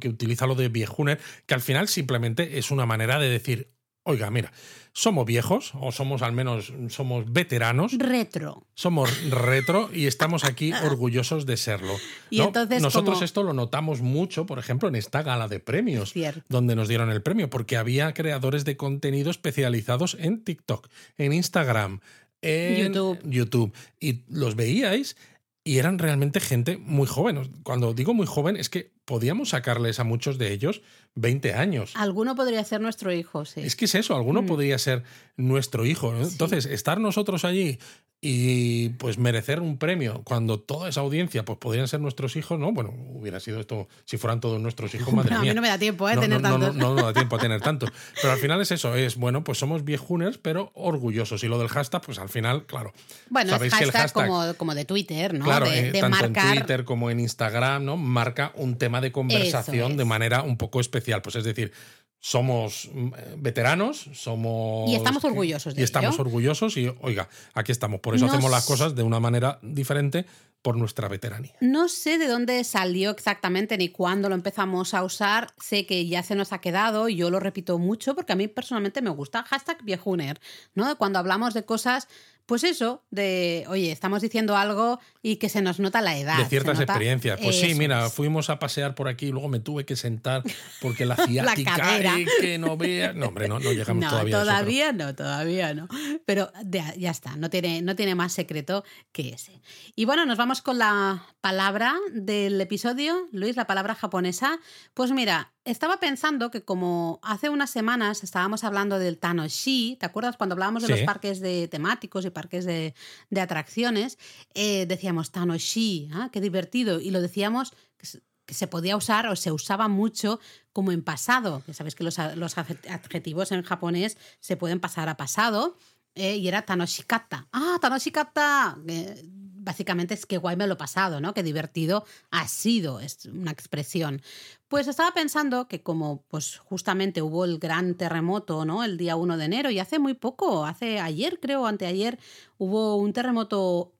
que utiliza lo de viejuner, que al final simplemente es una manera de decir, oiga, mira, somos viejos, o somos al menos, somos veteranos, Retro. somos retro y estamos aquí orgullosos de serlo. Y ¿no? entonces, Nosotros como- esto lo notamos mucho, por ejemplo, en esta gala de premios, donde nos dieron el premio, porque había creadores de contenido especializados en TikTok, en Instagram, en YouTube. YouTube. Y los veíais y eran realmente gente muy joven. Cuando digo muy joven, es que podíamos sacarles a muchos de ellos 20 años. Alguno podría ser nuestro hijo, sí. Es que es eso, alguno Mm. podría ser nuestro hijo. ¿no? Sí. Entonces, estar nosotros allí y pues merecer un premio cuando toda esa audiencia pues podrían ser nuestros hijos, ¿no? Bueno, hubiera sido esto, si fueran todos nuestros hijos, madre No, a mí no me da tiempo, ¿eh? No, tener no, no, tantos. no, no da tiempo a tener tantos. Pero al final es eso, es bueno, pues somos viejuners, pero orgullosos. Y lo del hashtag, pues al final, claro. Bueno, es sabéis que el hashtag, como, como de Twitter, ¿no? Claro, de, eh, de tanto marcar. en Twitter como en Instagram, ¿no? Marca un tema de conversación es. de manera un poco especial. Pues es decir, somos mm, eh, veteranos, somos. Y estamos orgullosos de Y estamos orgullosos y, oiga, aquí estamos. Por eso Nos- hacemos las cosas de una manera diferente por nuestra veteranía. No sé de dónde salió exactamente ni cuándo lo empezamos a usar. Sé que ya se nos ha quedado y yo lo repito mucho porque a mí personalmente me gusta. Hashtag viejuner, ¿no? Cuando hablamos de cosas, pues eso, de, oye, estamos diciendo algo y que se nos nota la edad. de ciertas nota- experiencias. Pues sí, mira, es. fuimos a pasear por aquí y luego me tuve que sentar porque la ciática cadera. y que no vea. No, hombre, no, no llegamos No, todavía. a eso, pero- todavía no, todavía no. Pero ya está, no tiene, no tiene más secreto que ese. Y bueno, nos vamos con la palabra del episodio, Luis, la palabra japonesa. Pues mira, estaba pensando que como hace unas semanas estábamos hablando del Tanoshi, ¿te acuerdas cuando hablábamos de los parques de temáticos y parques de, de atracciones? Eh, decíamos Tanoshi, ¿ah? qué divertido. Y lo decíamos que se- podía usar o se usaba mucho como en pasado. Ya sabes que los, los adje- adjetivos en japonés se pueden pasar a pasado. eh, y era Tanoshikata. Ah, Tanoshikata. Eh, básicamente es que guay me lo he pasado, ¿no? Qué divertido ha sido. Es una expresión. Pues estaba pensando que como pues justamente hubo el gran terremoto, ¿no? El día 1 de enero y hace muy poco, hace ayer creo, anteayer, hubo un terremoto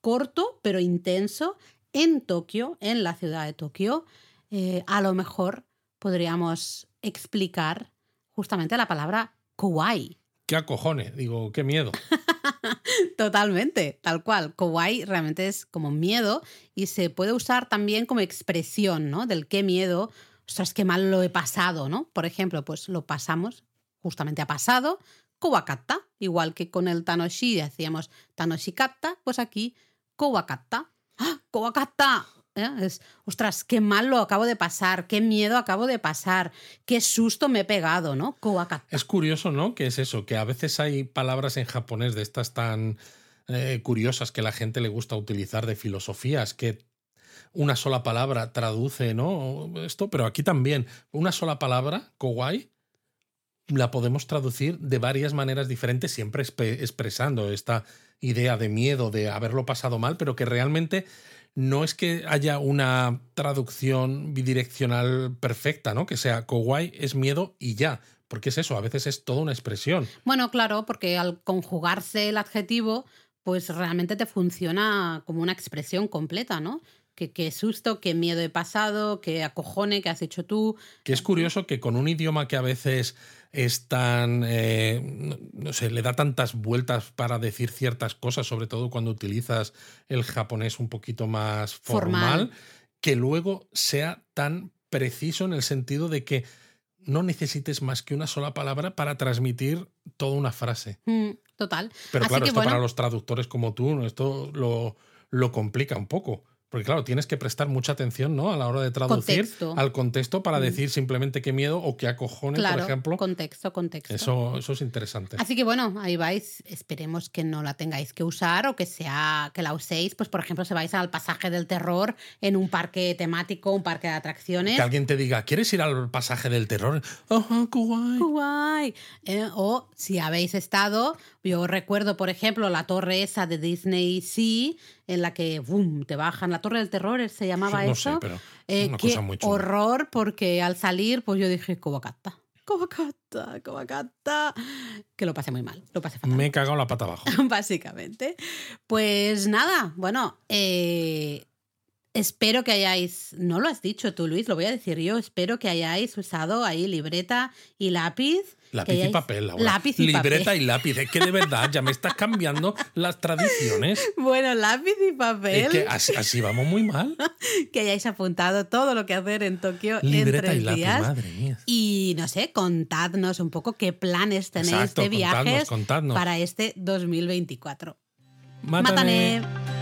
corto pero intenso en Tokio, en la ciudad de Tokio, eh, a lo mejor podríamos explicar justamente la palabra kawaii. ¿Qué acojones? Digo, qué miedo. Totalmente, tal cual. Kawaii realmente es como miedo y se puede usar también como expresión, ¿no? Del qué miedo, ostras, qué mal lo he pasado, ¿no? Por ejemplo, pues lo pasamos, justamente ha pasado, kowakatta, igual que con el tanoshi decíamos tanoshikatta, pues aquí kowakatta. ¡Ah! ¡Kowakatta! ¿Eh? Es, ostras, qué mal lo acabo de pasar, qué miedo acabo de pasar, qué susto me he pegado, ¿no? Es curioso, ¿no? Que es eso, que a veces hay palabras en japonés de estas tan eh, curiosas que la gente le gusta utilizar de filosofías, que una sola palabra traduce, ¿no? Esto, pero aquí también, una sola palabra, kawaii, la podemos traducir de varias maneras diferentes, siempre expresando esta idea de miedo, de haberlo pasado mal, pero que realmente no es que haya una traducción bidireccional perfecta, ¿no? Que sea kawaii es miedo y ya, porque es eso, a veces es toda una expresión. Bueno, claro, porque al conjugarse el adjetivo, pues realmente te funciona como una expresión completa, ¿no? Que qué susto, qué miedo he pasado, qué acojone que has hecho tú. Que es curioso que con un idioma que a veces es tan, eh, no sé, le da tantas vueltas para decir ciertas cosas, sobre todo cuando utilizas el japonés un poquito más formal, que luego sea tan preciso en el sentido de que no necesites más que una sola palabra para transmitir toda una frase. Mm, total. Pero claro, esto para los traductores como tú, esto lo, lo complica un poco. Porque claro, tienes que prestar mucha atención ¿no? a la hora de traducir al contexto para mm. decir simplemente qué miedo o qué acojones, por ejemplo. Contexto, contexto. Eso, eso es interesante. Así que bueno, ahí vais. Esperemos que no la tengáis que usar o que sea que la uséis. Pues por ejemplo, se vais al pasaje del terror en un parque temático, un parque de atracciones. Que alguien te diga, ¿quieres ir al pasaje del terror? Ajá, guay. Guay. Eh, o si habéis estado, yo recuerdo, por ejemplo, la torre esa de Disney Sea en la que boom, te bajan. La Torre del Terror se llamaba no eso. Sé, pero eh, qué horror, porque al salir, pues yo dije, Covacata. Covacata, Covacata. Que lo pasé muy mal, lo pasé fatal. Me he cagado la pata abajo. Básicamente. Pues nada, bueno, eh, espero que hayáis, no lo has dicho tú, Luis, lo voy a decir yo, espero que hayáis usado ahí libreta y lápiz Lápiz y papel, Lápiz y Libreta y lápiz. Es que de verdad ya me estás cambiando las tradiciones. Bueno, lápiz y papel. Es que así, vamos muy mal. que hayáis apuntado todo lo que hacer en Tokio Libreta en y lápiz, madre mía. Y no sé, contadnos un poco qué planes tenéis de viajes para este 2024. Mátane.